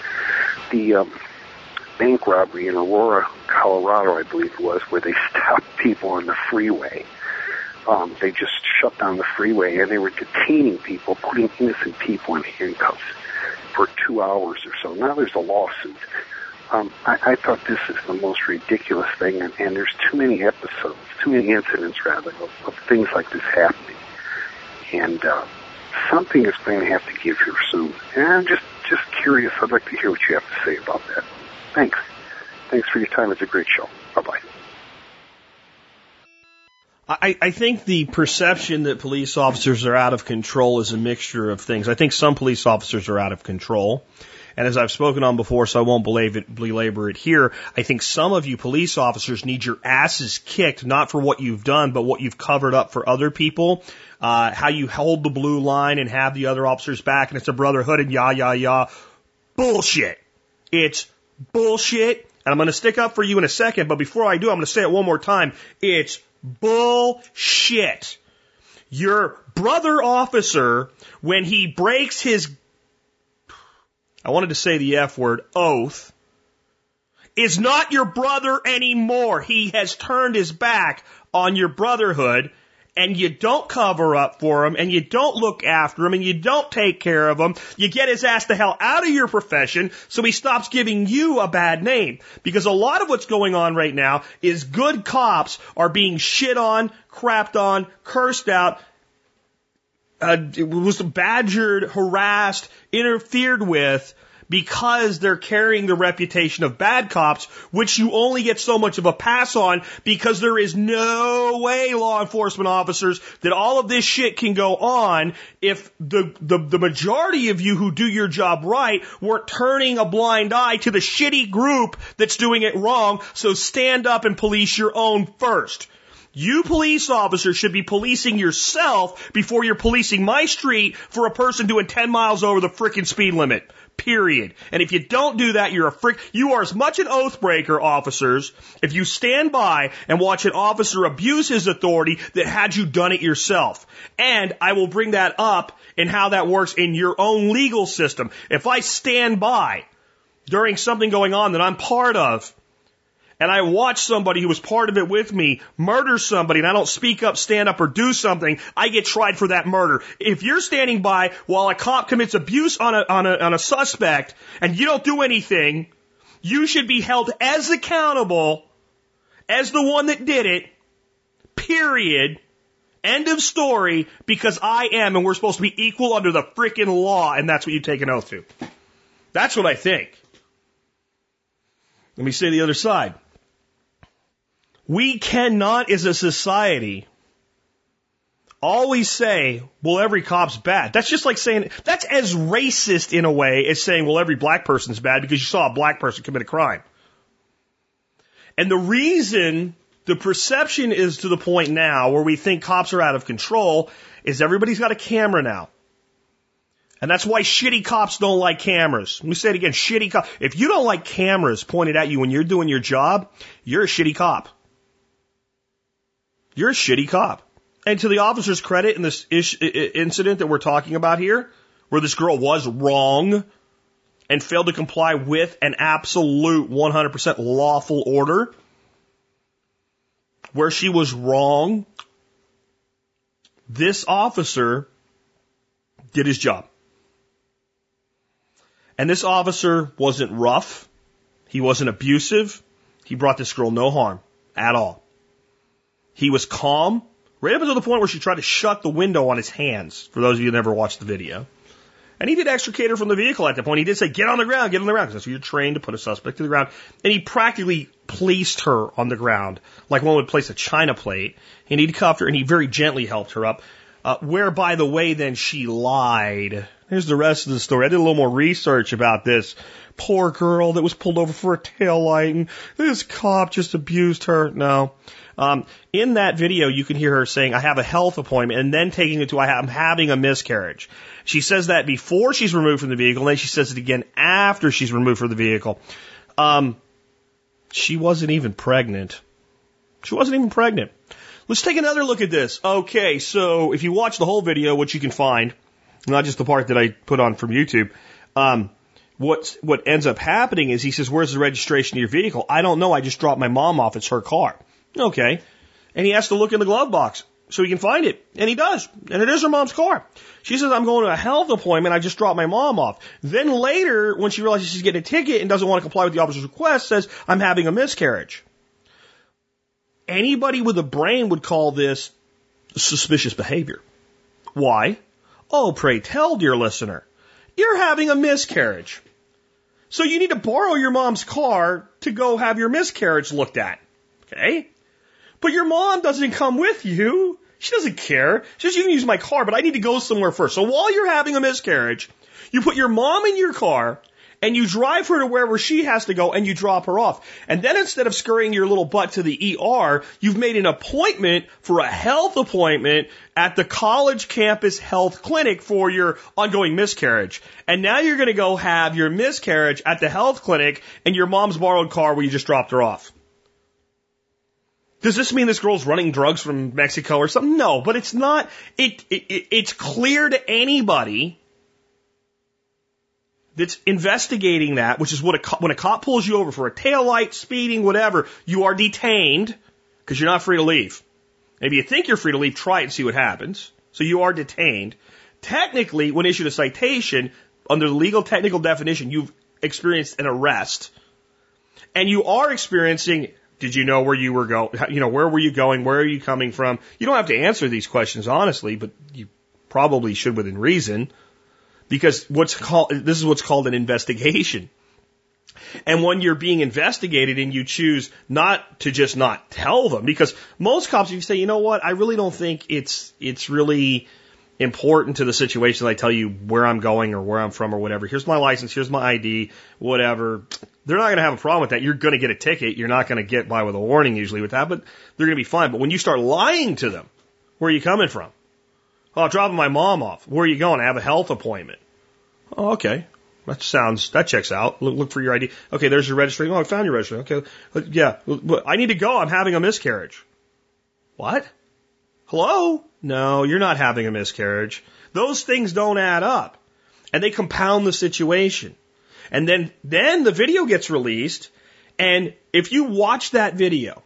The um, bank robbery in Aurora, Colorado, I believe it was, where they [laughs] stopped people on the freeway. Um, they just shut down the freeway and they were detaining people, putting innocent people in handcuffs for two hours or so. Now there's a lawsuit. Um, I, I thought this is the most ridiculous thing, and, and there's too many episodes, too many incidents rather, of, of things like this happening. And uh, something is going to have to give here soon. And I'm just just curious. I'd like to hear what you have to say about that. Thanks. Thanks for your time. It's a great show. Bye bye. I, I think the perception that police officers are out of control is a mixture of things. I think some police officers are out of control. And as I've spoken on before, so I won't belabor it, here, I think some of you police officers need your asses kicked, not for what you've done, but what you've covered up for other people. Uh, how you hold the blue line and have the other officers back, and it's a brotherhood and yah, yah, yah. Bullshit. It's bullshit. And I'm going to stick up for you in a second, but before I do, I'm going to say it one more time. It's bullshit. Your brother officer, when he breaks his, I wanted to say the F word, oath, is not your brother anymore. He has turned his back on your brotherhood and you don't cover up for him and you don't look after him and you don't take care of him, you get his ass the hell out of your profession so he stops giving you a bad name. Because a lot of what's going on right now is good cops are being shit on, crapped on, cursed out, uh, was badgered, harassed, interfered with because they're carrying the reputation of bad cops, which you only get so much of a pass on because there is no way law enforcement officers that all of this shit can go on if the, the, the majority of you who do your job right weren't turning a blind eye to the shitty group that's doing it wrong. So stand up and police your own first. You police officers should be policing yourself before you're policing my street for a person doing 10 miles over the frickin' speed limit. Period. And if you don't do that, you're a frick. You are as much an oath breaker, officers, if you stand by and watch an officer abuse his authority that had you done it yourself. And I will bring that up in how that works in your own legal system. If I stand by during something going on that I'm part of, and I watch somebody who was part of it with me murder somebody and I don't speak up, stand up, or do something, I get tried for that murder. If you're standing by while a cop commits abuse on a, on a, on a suspect and you don't do anything, you should be held as accountable as the one that did it, period. End of story, because I am and we're supposed to be equal under the frickin' law, and that's what you take an oath to. That's what I think. Let me say the other side. We cannot, as a society, always say, well, every cop's bad. That's just like saying, that's as racist in a way as saying, well, every black person's bad because you saw a black person commit a crime. And the reason the perception is to the point now where we think cops are out of control is everybody's got a camera now. And that's why shitty cops don't like cameras. Let me say it again, shitty cops. If you don't like cameras pointed at you when you're doing your job, you're a shitty cop. You're a shitty cop. And to the officer's credit in this ish, incident that we're talking about here, where this girl was wrong and failed to comply with an absolute 100% lawful order, where she was wrong, this officer did his job. And this officer wasn't rough. He wasn't abusive. He brought this girl no harm at all. He was calm, right up until the point where she tried to shut the window on his hands, for those of you who never watched the video. And he did extricate her from the vehicle at that point. He did say, get on the ground, get on the ground, because that's what you're trained to put a suspect to the ground. And he practically placed her on the ground, like one would place a china plate. And he cuffed her, and he very gently helped her up. Uh, where, by the way, then she lied. Here's the rest of the story. I did a little more research about this poor girl that was pulled over for a tail light, and this cop just abused her. No. Um, in that video, you can hear her saying, I have a health appointment, and then taking it to, I am having a miscarriage. She says that before she's removed from the vehicle, and then she says it again after she's removed from the vehicle. Um, she wasn't even pregnant. She wasn't even pregnant. Let's take another look at this. Okay, so if you watch the whole video, which you can find, not just the part that I put on from YouTube, um, what what ends up happening is he says, "Where's the registration of your vehicle?" I don't know. I just dropped my mom off. It's her car. Okay. And he has to look in the glove box so he can find it. And he does. And it is her mom's car. She says, I'm going to a health appointment. I just dropped my mom off. Then later, when she realizes she's getting a ticket and doesn't want to comply with the officer's request, says, I'm having a miscarriage. Anybody with a brain would call this suspicious behavior. Why? Oh, pray tell, dear listener. You're having a miscarriage. So you need to borrow your mom's car to go have your miscarriage looked at. Okay? But your mom doesn't come with you. She doesn't care. She says, you can use my car, but I need to go somewhere first. So while you're having a miscarriage, you put your mom in your car and you drive her to wherever she has to go and you drop her off. And then instead of scurrying your little butt to the ER, you've made an appointment for a health appointment at the college campus health clinic for your ongoing miscarriage. And now you're going to go have your miscarriage at the health clinic in your mom's borrowed car where you just dropped her off. Does this mean this girl's running drugs from Mexico or something? No, but it's not. It, it it's clear to anybody that's investigating that, which is what a when a cop pulls you over for a tail light, speeding, whatever, you are detained because you're not free to leave. Maybe you think you're free to leave, try it and see what happens. So you are detained. Technically, when issued a citation, under the legal technical definition, you've experienced an arrest. And you are experiencing did you know where you were going? You know, where were you going? Where are you coming from? You don't have to answer these questions honestly, but you probably should within reason because what's called, this is what's called an investigation. And when you're being investigated and you choose not to just not tell them, because most cops, if you say, you know what, I really don't think it's, it's really important to the situation that I tell you where I'm going or where I'm from or whatever. Here's my license, here's my ID, whatever they're not going to have a problem with that. You're going to get a ticket. You're not going to get by with a warning usually with that, but they're going to be fine. But when you start lying to them, where are you coming from? Oh, I'm dropping my mom off. Where are you going? I have a health appointment. Oh, okay. That sounds, that checks out. Look, look for your ID. Okay, there's your registry. Oh, I found your registry. Okay. Yeah. I need to go. I'm having a miscarriage. What? Hello? No, you're not having a miscarriage. Those things don't add up. And they compound the situation. And then, then the video gets released. And if you watch that video,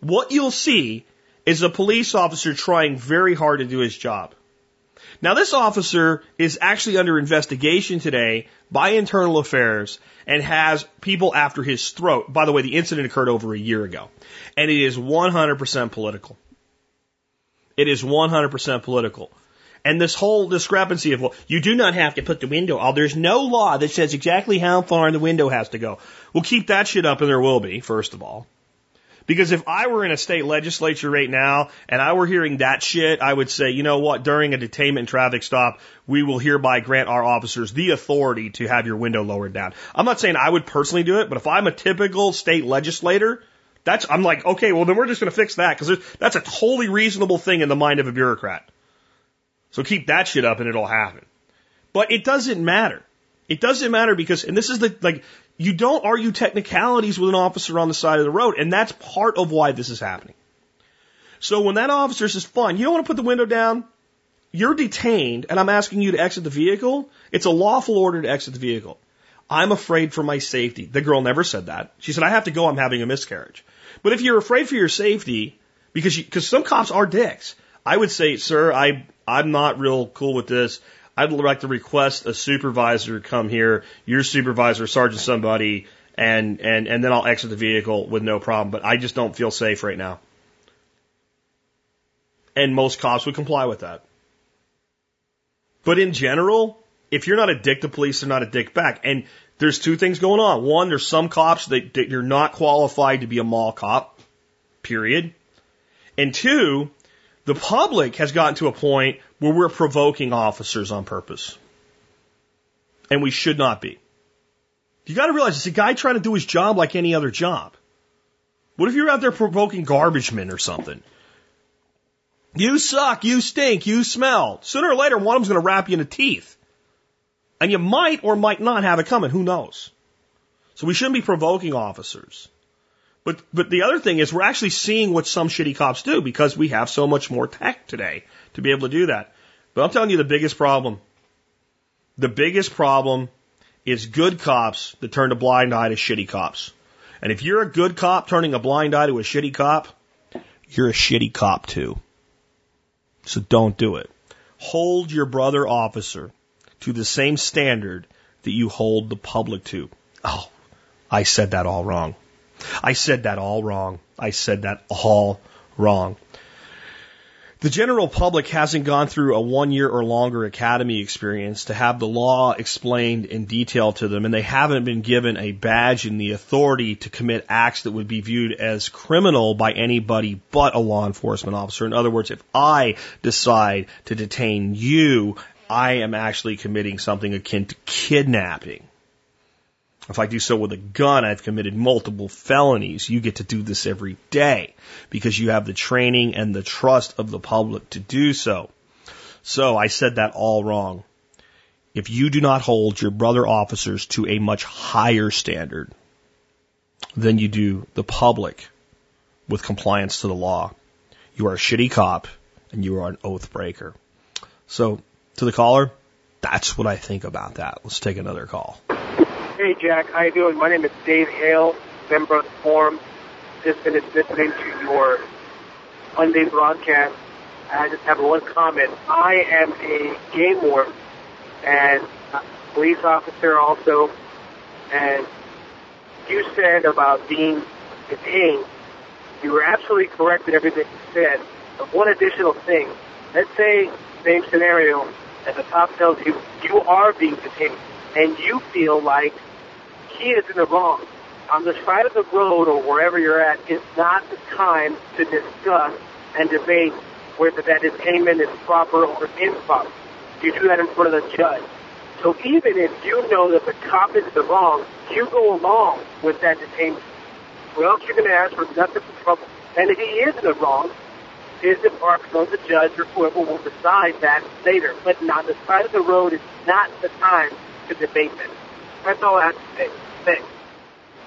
what you'll see is a police officer trying very hard to do his job. Now, this officer is actually under investigation today by internal affairs and has people after his throat. By the way, the incident occurred over a year ago. And it is 100% political. It is 100% political. And this whole discrepancy of, well, you do not have to put the window out. There's no law that says exactly how far the window has to go. We'll keep that shit up, and there will be, first of all. Because if I were in a state legislature right now and I were hearing that shit, I would say, you know what, during a detainment traffic stop, we will hereby grant our officers the authority to have your window lowered down. I'm not saying I would personally do it, but if I'm a typical state legislator, that's, I'm like, okay, well then we're just going to fix that because that's a totally reasonable thing in the mind of a bureaucrat. So keep that shit up and it'll happen. But it doesn't matter. It doesn't matter because, and this is the, like, you don't argue technicalities with an officer on the side of the road, and that's part of why this is happening. So when that officer says, fine, you don't want to put the window down, you're detained, and I'm asking you to exit the vehicle, it's a lawful order to exit the vehicle. I'm afraid for my safety. The girl never said that. She said, I have to go, I'm having a miscarriage. But if you're afraid for your safety, because because some cops are dicks, I would say, sir, I I'm not real cool with this. I'd like to request a supervisor come here, your supervisor, sergeant somebody, and, and, and then I'll exit the vehicle with no problem. But I just don't feel safe right now. And most cops would comply with that. But in general, if you're not a dick to police, they're not a dick back. And there's two things going on. One, there's some cops that, that you're not qualified to be a mall cop, period. And two, the public has gotten to a point where we're provoking officers on purpose. And we should not be. You got to realize it's a guy trying to do his job like any other job. What if you're out there provoking garbage men or something? You suck, you stink, you smell. Sooner or later, one of them's going to wrap you in the teeth. And you might or might not have it coming. Who knows? So we shouldn't be provoking officers. But, but the other thing is we're actually seeing what some shitty cops do because we have so much more tech today to be able to do that. But I'm telling you the biggest problem. The biggest problem is good cops that turn a blind eye to shitty cops. And if you're a good cop turning a blind eye to a shitty cop, you're a shitty cop too. So don't do it. Hold your brother officer to the same standard that you hold the public to. Oh, I said that all wrong. I said that all wrong. I said that all wrong. The general public hasn't gone through a one year or longer academy experience to have the law explained in detail to them, and they haven't been given a badge and the authority to commit acts that would be viewed as criminal by anybody but a law enforcement officer. In other words, if I decide to detain you, I am actually committing something akin to kidnapping. If I do so with a gun, I've committed multiple felonies. You get to do this every day because you have the training and the trust of the public to do so. So I said that all wrong. If you do not hold your brother officers to a much higher standard than you do the public with compliance to the law, you are a shitty cop and you are an oath breaker. So to the caller, that's what I think about that. Let's take another call. Hey, Jack. How you doing? My name is Dave Hale, member of the forum. Just finished listening to your Monday broadcast. I just have one comment. I am a game warden and police officer also. And you said about being detained. You were absolutely correct in everything you said. But one additional thing. Let's say, same scenario, and the cop tells you you are being detained and you feel like is in the wrong. On the side of the road or wherever you're at is not the time to discuss and debate whether that detainment is proper or improper. You do that in front of the judge. So even if you know that the cop is the wrong, you go along with that detainment. Or else you're going to ask for nothing but trouble. And if he is in the wrong, his department or the judge or whoever will decide that later. But on the side of the road is not the time to debate this. That's all I have to say. Thanks.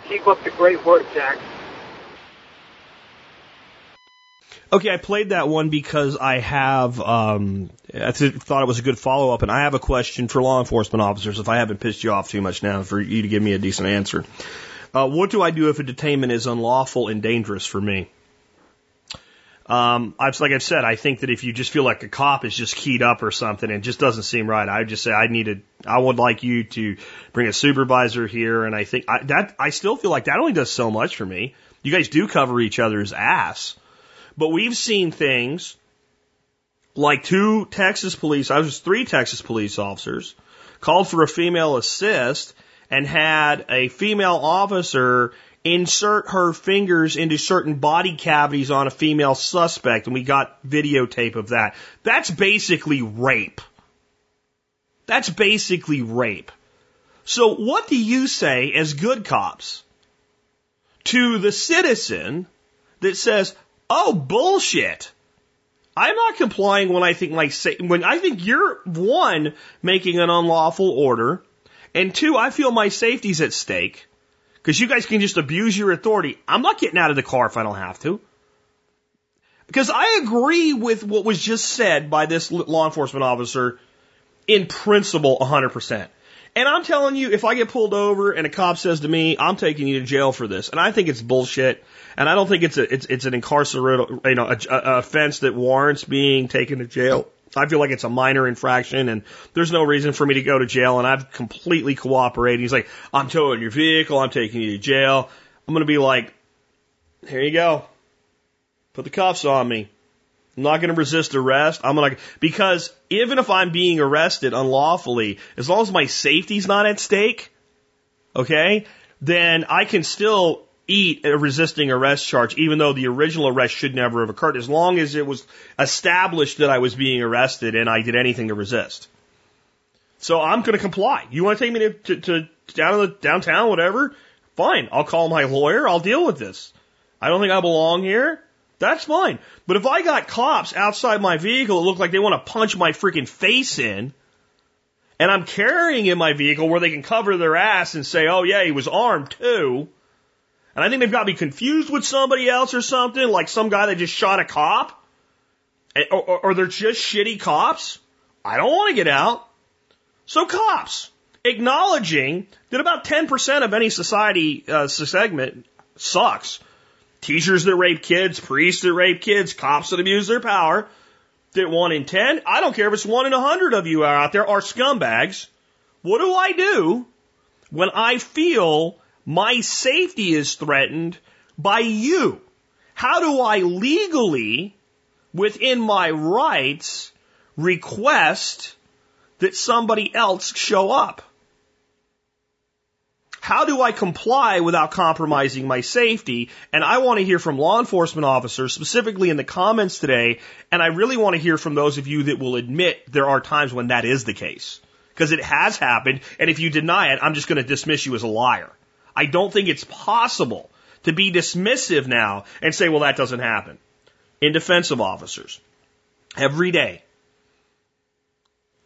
Keep up the great work, Jack. Okay, I played that one because I have, um, I th- thought it was a good follow up, and I have a question for law enforcement officers. If I haven't pissed you off too much now, for you to give me a decent answer, uh, what do I do if a detainment is unlawful and dangerous for me? Um, I've, like I've said, I think that if you just feel like a cop is just keyed up or something and just doesn't seem right, I would just say I needed, I would like you to bring a supervisor here. And I think I, that I still feel like that only does so much for me. You guys do cover each other's ass. But we've seen things like two Texas police, I was three Texas police officers called for a female assist and had a female officer insert her fingers into certain body cavities on a female suspect, and we got videotape of that. That's basically rape. That's basically rape. So what do you say as good cops to the citizen that says, Oh, bullshit. I'm not complying when I think my when I think you're one making an unlawful order, and two, I feel my safety's at stake because you guys can just abuse your authority. I'm not getting out of the car if I don't have to. Because I agree with what was just said by this law enforcement officer in principle 100%. And I'm telling you, if I get pulled over and a cop says to me, "I'm taking you to jail for this," and I think it's bullshit, and I don't think it's a it's it's an incarcerated you know a, a offense that warrants being taken to jail. I feel like it's a minor infraction and there's no reason for me to go to jail and I've completely cooperated. He's like, I'm towing your vehicle, I'm taking you to jail. I'm gonna be like, here you go. Put the cuffs on me. I'm not going to resist arrest. I'm going to, because even if I'm being arrested unlawfully, as long as my safety's not at stake, okay, then I can still eat a resisting arrest charge, even though the original arrest should never have occurred, as long as it was established that I was being arrested and I did anything to resist. So I'm going to comply. You want to take me to, to, to down to the downtown, whatever? Fine. I'll call my lawyer. I'll deal with this. I don't think I belong here. That's fine. But if I got cops outside my vehicle that look like they want to punch my freaking face in, and I'm carrying in my vehicle where they can cover their ass and say, oh yeah, he was armed too, and I think they've got me confused with somebody else or something, like some guy that just shot a cop, or, or, or they're just shitty cops, I don't want to get out. So cops, acknowledging that about 10% of any society uh, segment sucks teachers that rape kids, priests that rape kids, cops that abuse their power, that one in ten, I don't care if it's one in a hundred of you out there are scumbags. What do I do when I feel my safety is threatened by you? How do I legally, within my rights, request that somebody else show up? How do I comply without compromising my safety? And I want to hear from law enforcement officers, specifically in the comments today, and I really want to hear from those of you that will admit there are times when that is the case. Because it has happened, and if you deny it, I'm just going to dismiss you as a liar. I don't think it's possible to be dismissive now and say, well, that doesn't happen. In defensive officers, every day,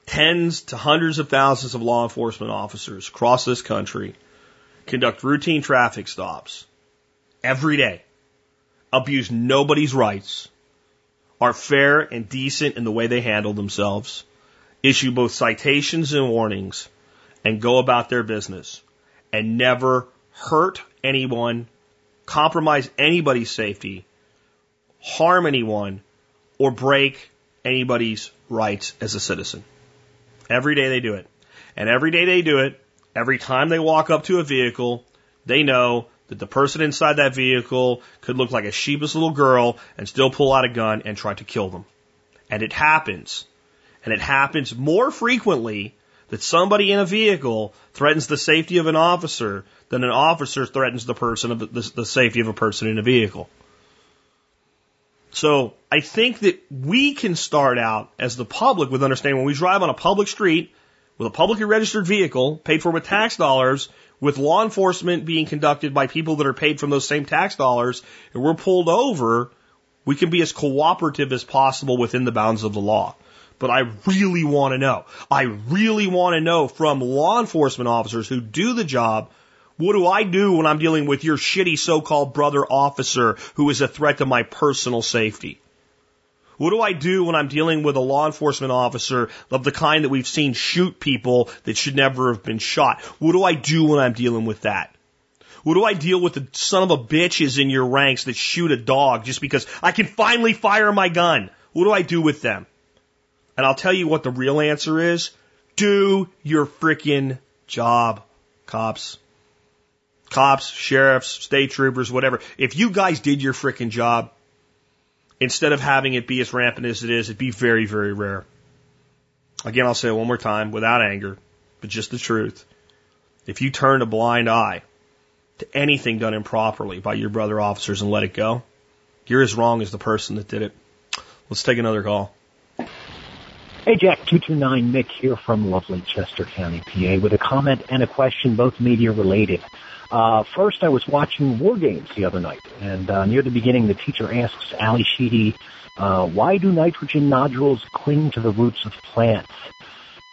tens to hundreds of thousands of law enforcement officers across this country conduct routine traffic stops every day, abuse nobody's rights, are fair and decent in the way they handle themselves, issue both citations and warnings, and go about their business, and never hurt anyone, compromise anybody's safety, harm anyone, or break anybody's rights as a citizen. Every day they do it. And every day they do it, Every time they walk up to a vehicle, they know that the person inside that vehicle could look like a sheepish little girl and still pull out a gun and try to kill them. And it happens. And it happens more frequently that somebody in a vehicle threatens the safety of an officer than an officer threatens the person of the, the, safety of a person in a vehicle. So I think that we can start out as the public with understanding when we drive on a public street with a publicly registered vehicle paid for with tax dollars, with law enforcement being conducted by people that are paid from those same tax dollars, and we're pulled over, we can be as cooperative as possible within the bounds of the law. But I really want to know. I really want to know from law enforcement officers who do the job what do I do when I'm dealing with your shitty so-called brother officer who is a threat to my personal safety? What do I do when I'm dealing with a law enforcement officer of the kind that we've seen shoot people that should never have been shot? What do I do when I'm dealing with that? What do I deal with the son of a bitches in your ranks that shoot a dog just because I can finally fire my gun? What do I do with them? And I'll tell you what the real answer is. Do your freaking job, cops cops, sheriffs, state troopers, whatever, if you guys did your frickin' job, instead of having it be as rampant as it is, it'd be very, very rare. Again, I'll say it one more time without anger, but just the truth. If you turn a blind eye to anything done improperly by your brother officers and let it go, you're as wrong as the person that did it. Let's take another call. Hey Jack, 229 Mick here from lovely Chester County, PA, with a comment and a question, both media related. Uh, first, I was watching WarGames the other night, and uh, near the beginning, the teacher asks Ally Sheedy, uh, "Why do nitrogen nodules cling to the roots of plants?"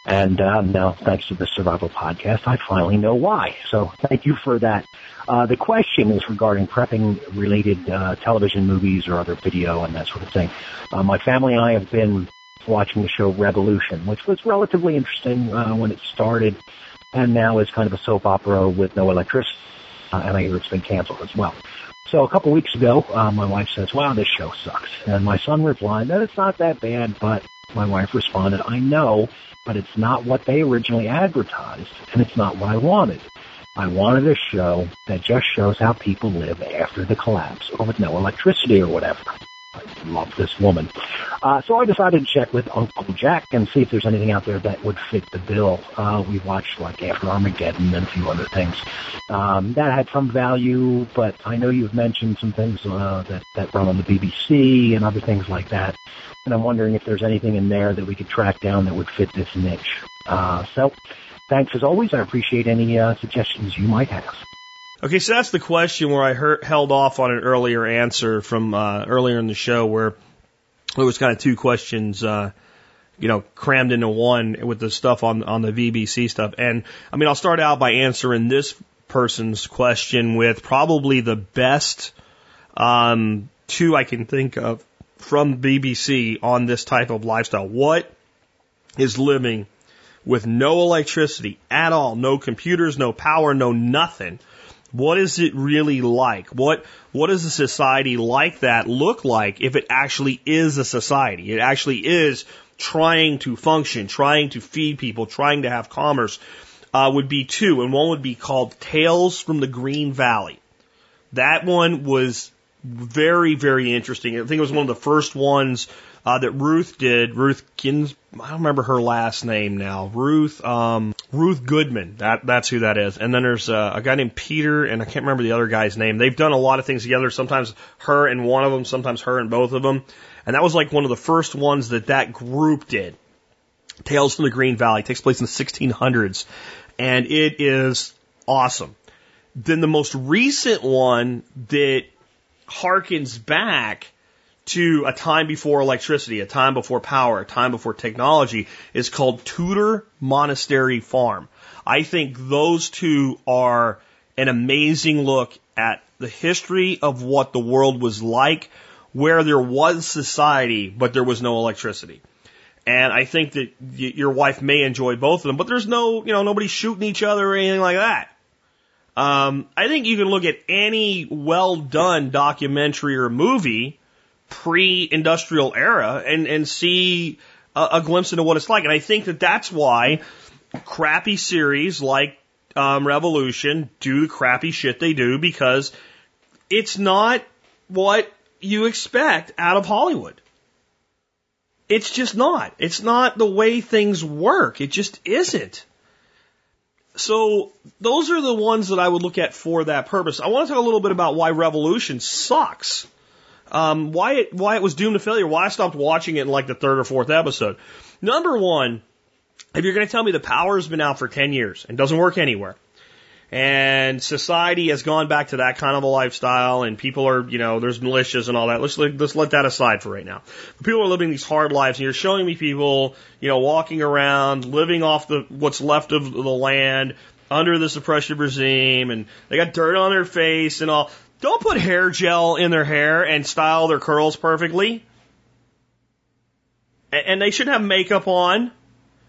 And uh, now, thanks to the Survival Podcast, I finally know why. So, thank you for that. Uh, the question is regarding prepping-related uh, television movies or other video and that sort of thing. Uh, my family and I have been watching the show Revolution, which was relatively interesting uh, when it started and now is kind of a soap opera with no electricity. Uh, and I hear it's been canceled as well. So a couple weeks ago, uh, my wife says, wow, this show sucks. And my son replied that it's not that bad, but my wife responded, I know, but it's not what they originally advertised, and it's not what I wanted. I wanted a show that just shows how people live after the collapse or with no electricity or whatever. I love this woman. Uh, so I decided to check with Uncle Jack and see if there's anything out there that would fit the bill. Uh, we watched like After Armageddon and a few other things. Um, that had some value, but I know you've mentioned some things uh, that, that run on the BBC and other things like that. And I'm wondering if there's anything in there that we could track down that would fit this niche. Uh, so thanks as always. I appreciate any uh, suggestions you might have. Okay, so that's the question where I heard, held off on an earlier answer from uh, earlier in the show where there was kind of two questions, uh, you know, crammed into one with the stuff on on the BBC stuff. And I mean, I'll start out by answering this person's question with probably the best um, two I can think of from BBC on this type of lifestyle. What is living with no electricity at all, no computers, no power, no nothing? What is it really like? What what does a society like that look like if it actually is a society? It actually is trying to function, trying to feed people, trying to have commerce. Uh, would be two, and one would be called Tales from the Green Valley. That one was very, very interesting. I think it was one of the first ones uh, that Ruth did. Ruth Gins, I don't remember her last name now. Ruth, um, Ruth Goodman. That that's who that is. And then there's uh, a guy named Peter, and I can't remember the other guy's name. They've done a lot of things together. Sometimes her and one of them, sometimes her and both of them. And that was like one of the first ones that that group did. Tales from the Green Valley it takes place in the 1600s, and it is awesome. Then the most recent one that harkens back to a time before electricity, a time before power, a time before technology is called Tudor Monastery Farm. I think those two are an amazing look at the history of what the world was like where there was society, but there was no electricity. And I think that y- your wife may enjoy both of them, but there's no, you know, nobody shooting each other or anything like that. Um, I think you can look at any well done documentary or movie pre-industrial era and and see a, a, glimpse into what it's like. And I think that that's why crappy series like um, Revolution do the crappy shit they do because it's not what you expect out of Hollywood. It's just not. It's not the way things work. It just isn't. So those are the ones that I would look at for that purpose. I want to talk a little bit about why Revolution sucks. Um, why it why it was doomed to failure. Why I stopped watching it in like the third or fourth episode. Number one, if you're going to tell me the power has been out for 10 years and doesn't work anywhere, and society has gone back to that kind of a lifestyle and people are, you know, there's militias and all that. Let's, let's let that aside for right now. People are living these hard lives and you're showing me people, you know, walking around, living off the, what's left of the land under the suppression regime and they got dirt on their face and all. Don't put hair gel in their hair and style their curls perfectly. And they shouldn't have makeup on.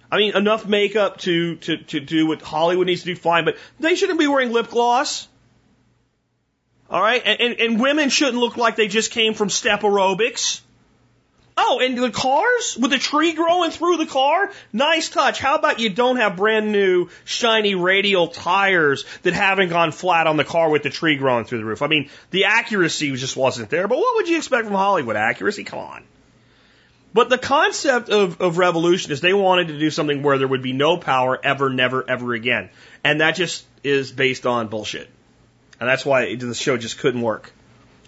I mean, enough makeup to, to, to do what Hollywood needs to do, fine, but they shouldn't be wearing lip gloss. All right? And, and, and women shouldn't look like they just came from step aerobics. Oh, and the cars with the tree growing through the car? Nice touch. How about you don't have brand new shiny radial tires that haven't gone flat on the car with the tree growing through the roof? I mean, the accuracy just wasn't there, but what would you expect from Hollywood? Accuracy? Come on. But the concept of, of revolution is they wanted to do something where there would be no power ever, never, ever again. And that just is based on bullshit. And that's why the show just couldn't work.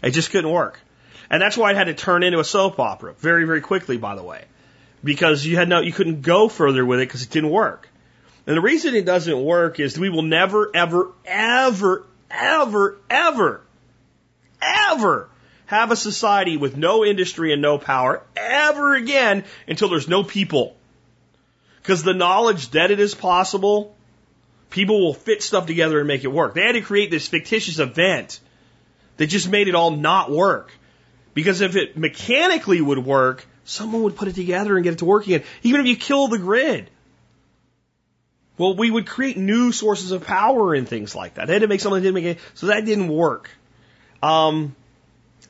It just couldn't work. And that's why it had to turn into a soap opera very, very quickly, by the way. Because you had no, you couldn't go further with it because it didn't work. And the reason it doesn't work is we will never, ever, ever, ever, ever, ever have a society with no industry and no power ever again until there's no people. Because the knowledge that it is possible, people will fit stuff together and make it work. They had to create this fictitious event that just made it all not work. Because if it mechanically would work, someone would put it together and get it to work again, even if you kill the grid. Well, we would create new sources of power and things like that. They had to make something that didn't make it, so that didn't work. Um,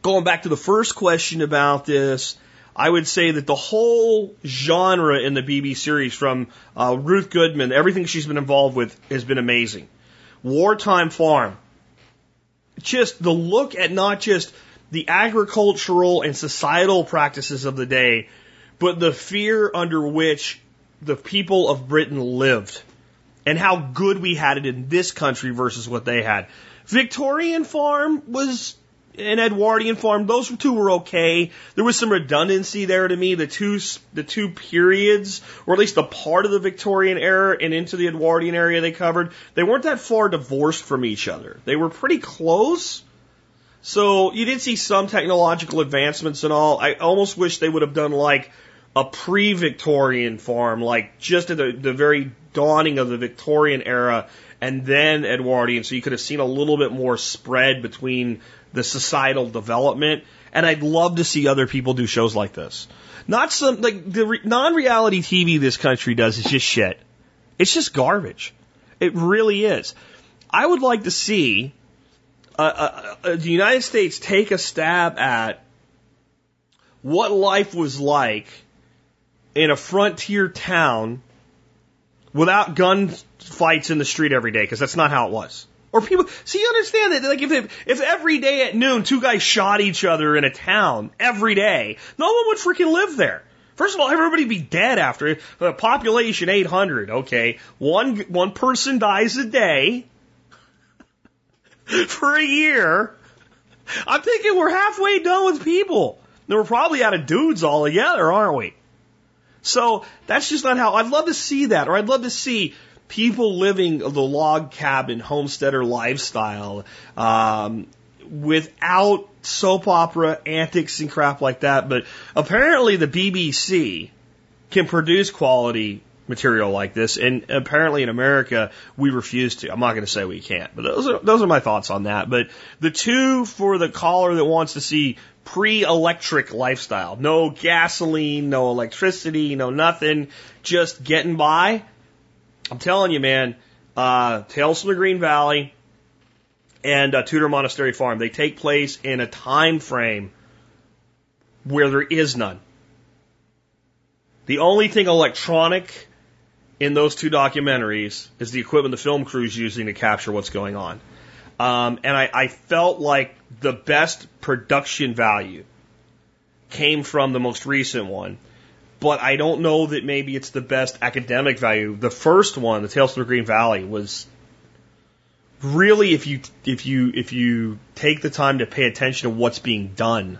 going back to the first question about this, I would say that the whole genre in the BB series, from uh, Ruth Goodman, everything she's been involved with has been amazing. Wartime Farm, just the look at not just the agricultural and societal practices of the day, but the fear under which the people of Britain lived and how good we had it in this country versus what they had. Victorian Farm was an Edwardian Farm, those two were okay. There was some redundancy there to me. The two the two periods, or at least the part of the Victorian era and into the Edwardian area they covered, they weren't that far divorced from each other. They were pretty close. So you did see some technological advancements and all. I almost wish they would have done like a pre-Victorian farm, like just at the, the very dawning of the Victorian era, and then Edwardian, so you could have seen a little bit more spread between the societal development. And I'd love to see other people do shows like this. Not some, like, the re- non-reality TV this country does is just shit. It's just garbage. It really is. I would like to see uh, uh, uh, the United States take a stab at what life was like in a frontier town without gun fights in the street every day, because that's not how it was. Or people, see, you understand that, like, if, it, if every day at noon two guys shot each other in a town every day, no one would freaking live there. First of all, everybody be dead after uh, population 800. Okay, one one person dies a day [laughs] for a year. I'm thinking we're halfway done with people. Then we're probably out of dudes altogether, aren't we? So that's just not how I'd love to see that, or I'd love to see people living the log cabin homesteader lifestyle um, without soap opera antics and crap like that. But apparently, the BBC can produce quality material like this, and apparently in America we refuse to. I'm not going to say we can't, but those are those are my thoughts on that. But the two for the caller that wants to see pre-electric lifestyle, no gasoline, no electricity, no nothing, just getting by. I'm telling you, man, uh, Tales from the Green Valley and uh, Tudor Monastery Farm, they take place in a time frame where there is none. The only thing electronic in those two documentaries is the equipment the film crew is using to capture what's going on. Um, and I, I felt like the best production value came from the most recent one but I don't know that maybe it's the best academic value. The first one, the Tales from the Green Valley, was really if you if you if you take the time to pay attention to what's being done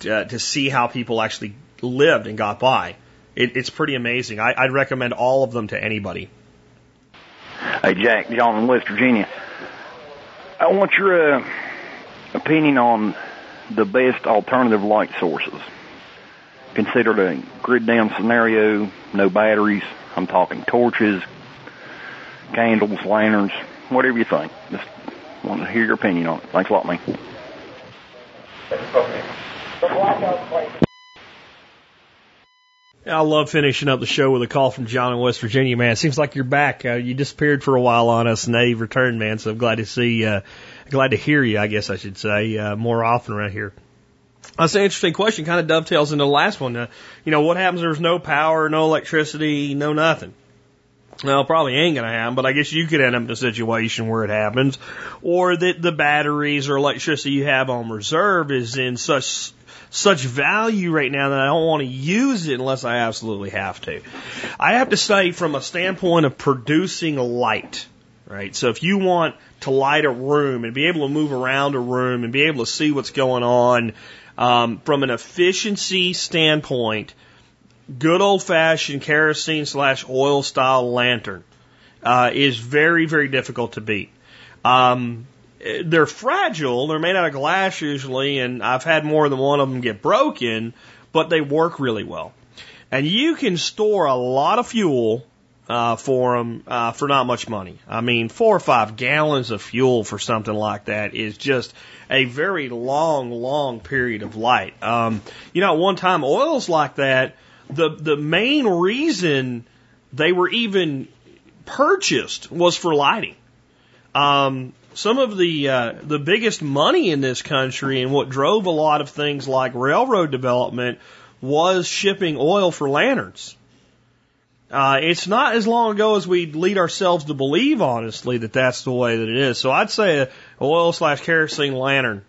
to, to see how people actually lived and got by, it, it's pretty amazing. I, I'd recommend all of them to anybody. Hey, Jack, John in West Virginia. I want your uh, opinion on the best alternative light sources. Considered a grid down scenario, no batteries. I'm talking torches, candles, lanterns, whatever you think. Just want to hear your opinion on it. Thanks a lot, man. I love finishing up the show with a call from John in West Virginia, man. It seems like you're back. Uh, you disappeared for a while on us, and now you've returned, man. So I'm glad to see, uh, glad to hear you, I guess I should say, uh, more often around here. That's an interesting question. Kind of dovetails into the last one. Uh, you know, what happens if there's no power, no electricity, no nothing? Well, probably ain't gonna happen, but I guess you could end up in a situation where it happens, or that the batteries or electricity you have on reserve is in such such value right now that I don't want to use it unless I absolutely have to. I have to say, from a standpoint of producing light, right? So if you want to light a room and be able to move around a room and be able to see what's going on, um, from an efficiency standpoint, good old fashioned kerosene slash oil style lantern uh, is very, very difficult to beat. Um, they're fragile. They're made out of glass usually, and I've had more than one of them get broken, but they work really well. And you can store a lot of fuel uh, for them uh, for not much money. I mean, four or five gallons of fuel for something like that is just a very long, long period of light. Um, you know, at one time, oils like that, the the main reason they were even purchased was for lighting. Um, some of the uh, the biggest money in this country and what drove a lot of things like railroad development was shipping oil for lanterns. Uh, it's not as long ago as we lead ourselves to believe, honestly, that that's the way that it is. So I'd say oil slash kerosene lantern.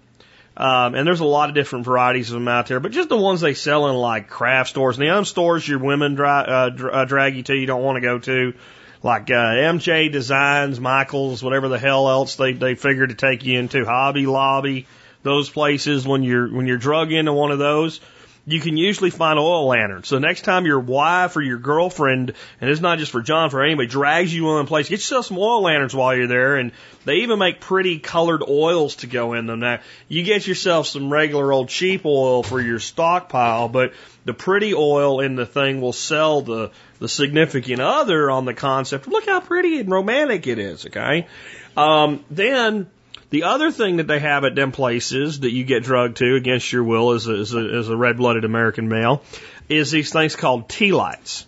Um, and there's a lot of different varieties of them out there, but just the ones they sell in like craft stores other stores your women dra- uh, dra- uh, drag you to, you don't want to go to like uh, MJ Designs, Michaels, whatever the hell else they they figure to take you into, Hobby Lobby, those places. When you're when you're drug into one of those, you can usually find oil lanterns. So next time your wife or your girlfriend, and it's not just for John, for anybody, drags you in a place, get yourself some oil lanterns while you're there, and they even make pretty colored oils to go in them. Now you get yourself some regular old cheap oil for your stockpile, but the pretty oil in the thing will sell the the significant other on the concept. Look how pretty and romantic it is. Okay, um, then the other thing that they have at them places that you get drugged to against your will as a, as a, as a red-blooded American male is these things called tea lights.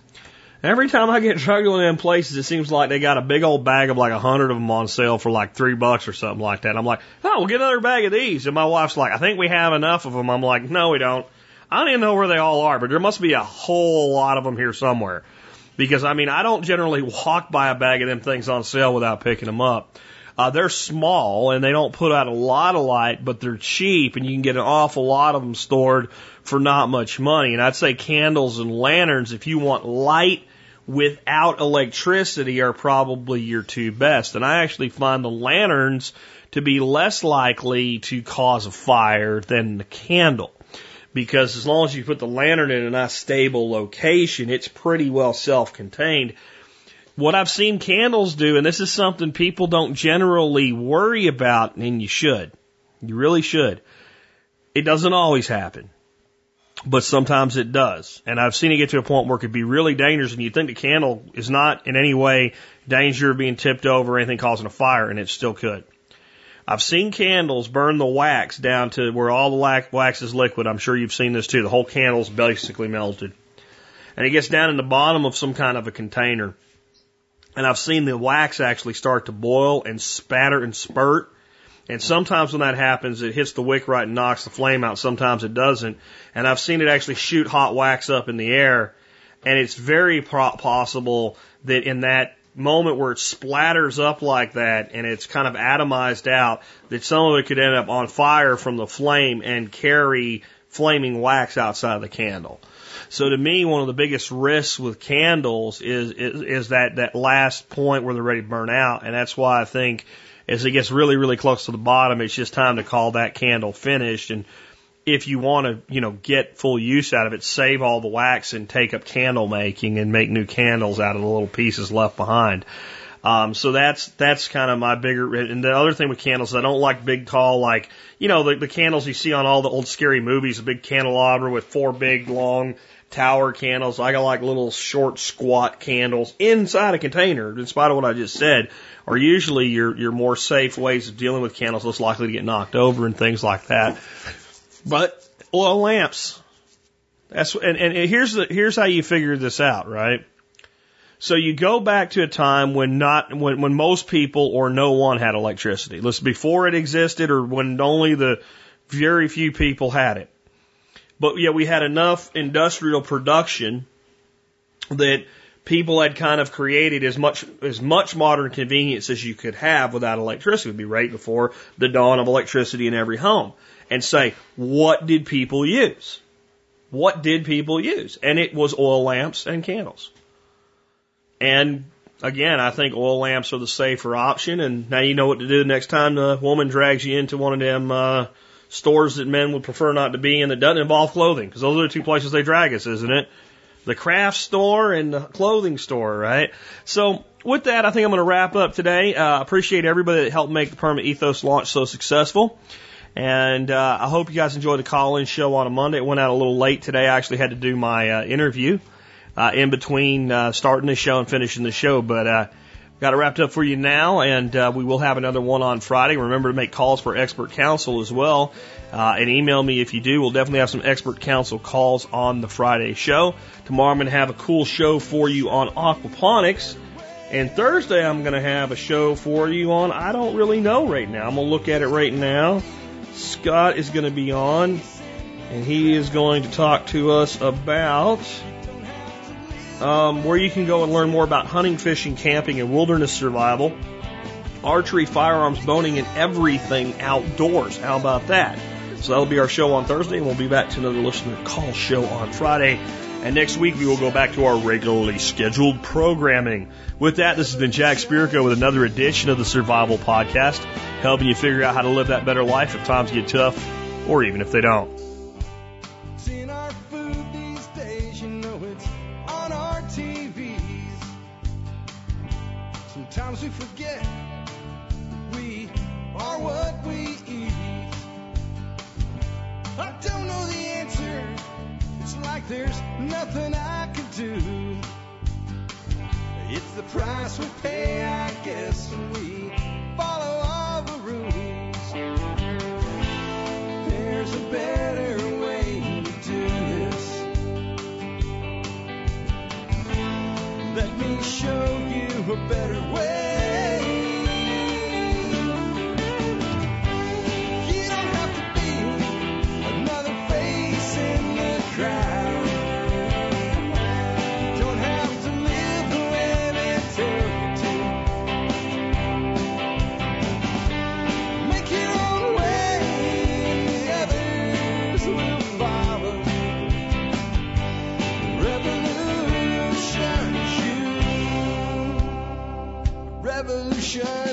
Every time I get [laughs] drugged to one of them places, it seems like they got a big old bag of like a hundred of them on sale for like three bucks or something like that. I'm like, oh, we'll get another bag of these. And my wife's like, I think we have enough of them. I'm like, no, we don't. I don't even know where they all are, but there must be a whole lot of them here somewhere. Because I mean, I don't generally walk by a bag of them things on sale without picking them up. Uh, they're small and they don't put out a lot of light, but they're cheap and you can get an awful lot of them stored for not much money. And I'd say candles and lanterns, if you want light without electricity, are probably your two best. And I actually find the lanterns to be less likely to cause a fire than the candle. Because as long as you put the lantern in a nice stable location, it's pretty well self-contained what I've seen candles do, and this is something people don't generally worry about, and you should. You really should. It doesn't always happen, but sometimes it does. And I've seen it get to a point where it could be really dangerous, and you think the candle is not in any way danger of being tipped over or anything causing a fire, and it still could. I've seen candles burn the wax down to where all the wax is liquid. I'm sure you've seen this too. The whole candle's basically melted. And it gets down in the bottom of some kind of a container and I've seen the wax actually start to boil and spatter and spurt. And sometimes when that happens, it hits the wick right and knocks the flame out. Sometimes it doesn't. And I've seen it actually shoot hot wax up in the air. And it's very possible that in that moment where it splatters up like that and it's kind of atomized out, that some of it could end up on fire from the flame and carry flaming wax outside of the candle. So to me, one of the biggest risks with candles is, is, is that, that last point where they're ready to burn out. And that's why I think as it gets really, really close to the bottom, it's just time to call that candle finished. And if you want to, you know, get full use out of it, save all the wax and take up candle making and make new candles out of the little pieces left behind. Um, so that's that's kind of my bigger. And the other thing with candles, I don't like big, tall, like you know the, the candles you see on all the old scary movies, a big candelabra with four big long tower candles. I like little short, squat candles inside a container. In spite of what I just said, are usually your your more safe ways of dealing with candles, less likely to get knocked over and things like that. But oil lamps. That's and, and here's the here's how you figure this out, right? So you go back to a time when not when when most people or no one had electricity. Listen, before it existed or when only the very few people had it. But yet we had enough industrial production that people had kind of created as much as much modern convenience as you could have without electricity. It would be right before the dawn of electricity in every home. And say, what did people use? What did people use? And it was oil lamps and candles. And again, I think oil lamps are the safer option. And now you know what to do next time the woman drags you into one of them uh, stores that men would prefer not to be in that doesn't involve clothing, because those are the two places they drag us, isn't it? The craft store and the clothing store, right? So with that, I think I'm going to wrap up today. Uh, appreciate everybody that helped make the Perma Ethos launch so successful. And uh, I hope you guys enjoyed the call-in show on a Monday. It went out a little late today. I actually had to do my uh, interview uh, in between uh, starting the show and finishing the show. But uh, got it wrapped up for you now, and uh, we will have another one on Friday. Remember to make calls for expert counsel as well, uh, and email me if you do. We'll definitely have some expert counsel calls on the Friday show. Tomorrow I'm going to have a cool show for you on aquaponics. And Thursday, I'm going to have a show for you on I don't really know right now. I'm going to look at it right now. Scott is going to be on, and he is going to talk to us about um, where you can go and learn more about hunting, fishing, camping, and wilderness survival, archery, firearms, boning, and everything outdoors. How about that? So that'll be our show on Thursday, and we'll be back to another listener call show on Friday. And next week we will go back to our regularly scheduled programming. With that, this has been Jack Spirko with another edition of the Survival Podcast, helping you figure out how to live that better life if times get tough, or even if they don't. Nothing I can do. It's the price we pay, I guess, when we follow all the rules. There's a better way to do this. Let me show you a better way. Revolution